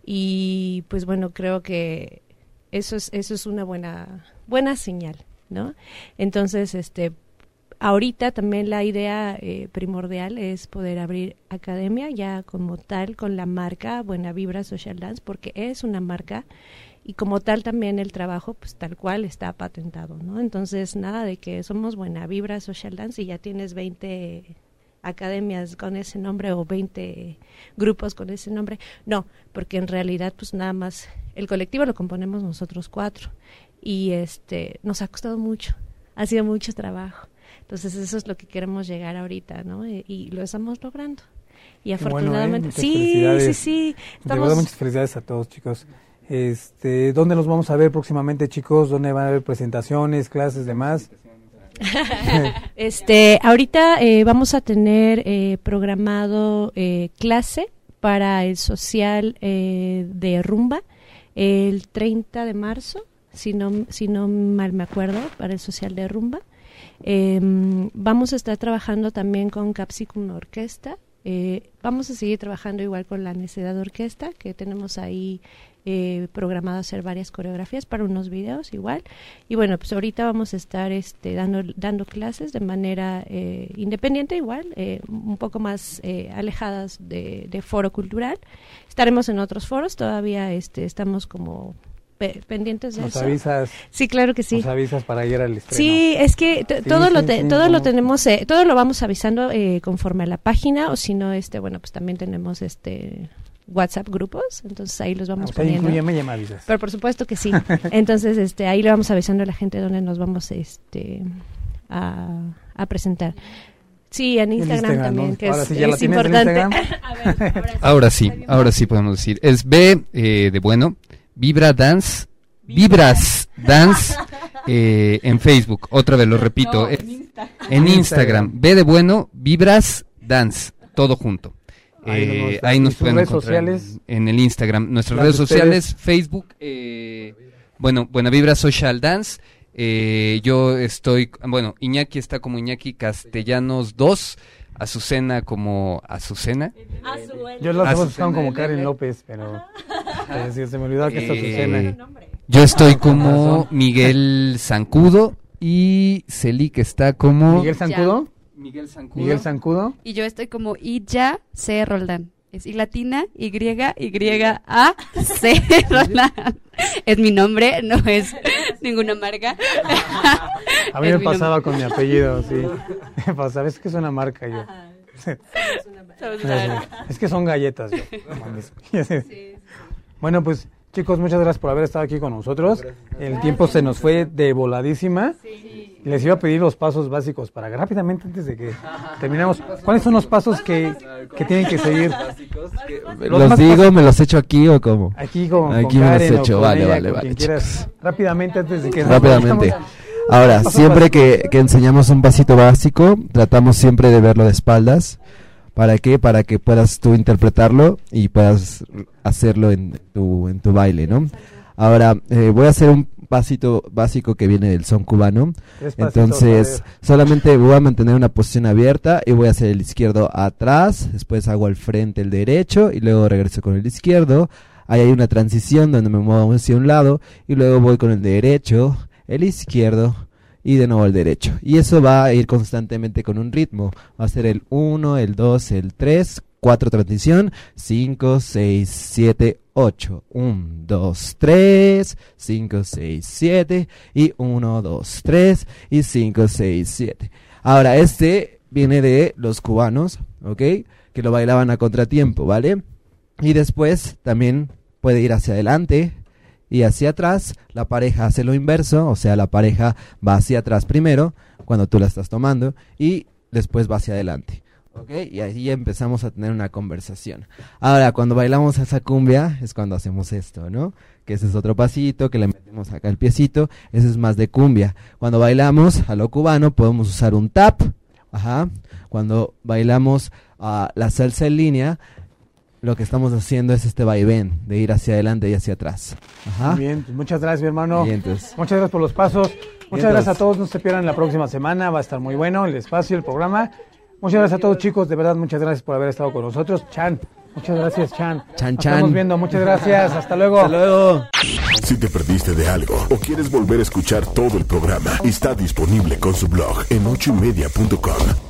E: y pues bueno, creo que eso es, eso es una buena, buena señal, ¿no? Entonces, este, ahorita también la idea eh, primordial es poder abrir academia ya como tal con la marca Buena Vibra Social Dance porque es una marca y como tal también el trabajo pues tal cual está patentado, ¿no? Entonces nada de que somos Buena Vibra Social Dance y ya tienes 20 academias con ese nombre o 20 grupos con ese nombre. No, porque en realidad pues nada más el colectivo lo componemos nosotros cuatro y este nos ha costado mucho, ha sido mucho trabajo. Entonces eso es lo que queremos llegar ahorita, ¿no? Y, lo estamos logrando. Y afortunadamente,
H: ¿eh?
E: sí, sí, sí,
H: estamos... muchas felicidades a todos, chicos. Este, ¿dónde los vamos a ver próximamente, chicos? ¿Dónde van a haber presentaciones, clases, demás? *laughs*
E: este, ahorita eh, vamos a tener eh, programado eh, clase para el social eh, de Rumba el 30 de marzo, si no, si no mal me acuerdo, para el social de Rumba. Em, vamos a estar trabajando también con Capsicum Orquesta. Eh, vamos a seguir trabajando igual con la Necedad Orquesta, que tenemos ahí eh, programado hacer varias coreografías para unos videos igual. Y bueno, pues ahorita vamos a estar este, dando, dando clases de manera eh, independiente igual, eh, un poco más eh, alejadas de, de foro cultural. Estaremos en otros foros, todavía este, estamos como pe- pendientes de
B: Nos
E: eso.
B: avisas,
E: Sí, claro que sí.
B: nos avisas para ir al estreno.
E: Sí, es que
B: Sí,
E: todo lo te-
B: sí,
E: todo lo tenemos eh, todo lo vamos avisando eh, conforme a la página o si no este bueno pues también tenemos este WhatsApp grupos entonces ahí los vamos
B: O sea,
E: poniendo.
B: incluyeme y ya me avisas.
E: Pero por supuesto que sí. *laughs* Entonces este ahí le vamos avisando a la gente dónde nos vamos este a, a presentar. Sí, en Instagram,
B: Instagram,
E: también,
B: ¿no?
E: que
B: Ahora
E: es,
B: sí, ¿ya la
E: es
B: tienes en
E: importante. *laughs*
C: Ahora sí, ahora sí podemos decir. Es B eh, de bueno, Vibra Dance, Vibras Dance *laughs* eh, en Facebook. Otra vez lo repito. eh, en Instagram. B de bueno, Vibras Dance, todo junto.
B: Ahí nos
C: Eh, ahí
B: ¿y
C: nos
B: sus
C: pueden
B: redes
C: encontrar en-
B: sociales?
C: En, el Instagram. Nuestras
B: Las
C: redes
B: ustedes.
C: sociales, Facebook, eh, bueno, Buena Vibra Social Dance. eh, yo estoy, bueno, Iñaki está como Iñaki Castellanos 2. Azucena como Azucena.
B: Yo los
C: Ah,
B: dos buscaban como Karen López, pero *laughs* eh, sí, se me olvidó que es
C: Eh,
B: Azucena.
C: Yo estoy como. Miguel Zancudo y Celi que está como
B: Miguel Zancudo.
C: Miguel Zancudo.
B: Miguel Zancudo.
G: Y yo estoy como Illa C. Roldán. Es I latina, Y, Y, A, C. *laughs* Roldán. Es mi nombre, no es ninguna marca.
B: A mí
G: Es
B: me pasaba
G: nombre.
B: con mi apellido, sí. Me pasaba, es que es una marca yo. *laughs* Es que son galletas, yo. no mames. *laughs* Bueno, pues chicos, muchas gracias por haber estado aquí con nosotros. El tiempo se nos fue de voladísima. Les iba a pedir los pasos básicos para que rápidamente antes de que *laughs* terminemos. ¿Cuáles son los pasos que, que tienen que seguir? Los
F: ¿Los
B: más
F: digo, me los echo aquí o cómo?
B: Aquí con,
F: Aquí
B: con
F: me los
B: Karen
F: echo, vale,
B: ella,
F: vale, vale,
B: quieras. Rápidamente antes de que
F: Rápidamente. Ahora, siempre que, que enseñamos un pasito básico, tratamos siempre de verlo de espaldas. ¿Para qué? Para que puedas tú interpretarlo y puedas hacerlo en tu, en tu baile, ¿no? Ahora, eh, voy a hacer un pasito básico que viene del son cubano. Entonces, solamente voy a mantener una posición abierta y voy a hacer el izquierdo atrás, después hago al frente el derecho y luego regreso con el izquierdo. Ahí hay una transición donde me muevo hacia un lado y luego voy con el derecho, el izquierdo y de nuevo el derecho. Y eso va a ir constantemente con un ritmo. Va a ser el 1, el 2, el 3, 4 transición, 5, 6, 7, 8. 1, 2, 3, 5, 6, 7 y 1, 2, 3 y 5, 6, 7. Ahora, este viene de los cubanos, ¿ok? Que lo bailaban a contratiempo, ¿vale? Y después también puede ir hacia adelante y hacia atrás. La pareja hace lo inverso, o sea, la pareja va hacia atrás primero, cuando tú la estás tomando, y después va hacia adelante. ¿Ok? Y ahí empezamos a tener una conversación. Ahora, cuando bailamos esa cumbia, es cuando hacemos esto, ¿no? Que ese es otro pasito, que le metemos acá el piecito, ese es más de cumbia. Cuando bailamos a lo cubano, podemos usar un tap, ajá. Cuando bailamos a la salsa en línea, lo que estamos haciendo es este vaivén, de ir hacia adelante y hacia atrás. Ajá.
B: Bien, pues muchas gracias, mi hermano. Muchas gracias por los pasos. Muchas gracias a todos. No se pierdan la próxima semana. Va a estar muy bueno el espacio, el programa. Muchas gracias a todos, chicos. De verdad, muchas gracias por haber estado con nosotros. Chan, muchas gracias, Chan.
F: Chan,
B: Nos
F: Chan.
B: Estamos viendo. Muchas gracias. Hasta luego.
F: Hasta luego.
A: Si te perdiste de algo o quieres volver a escuchar todo el programa, está disponible con su blog en ochoymedia.com.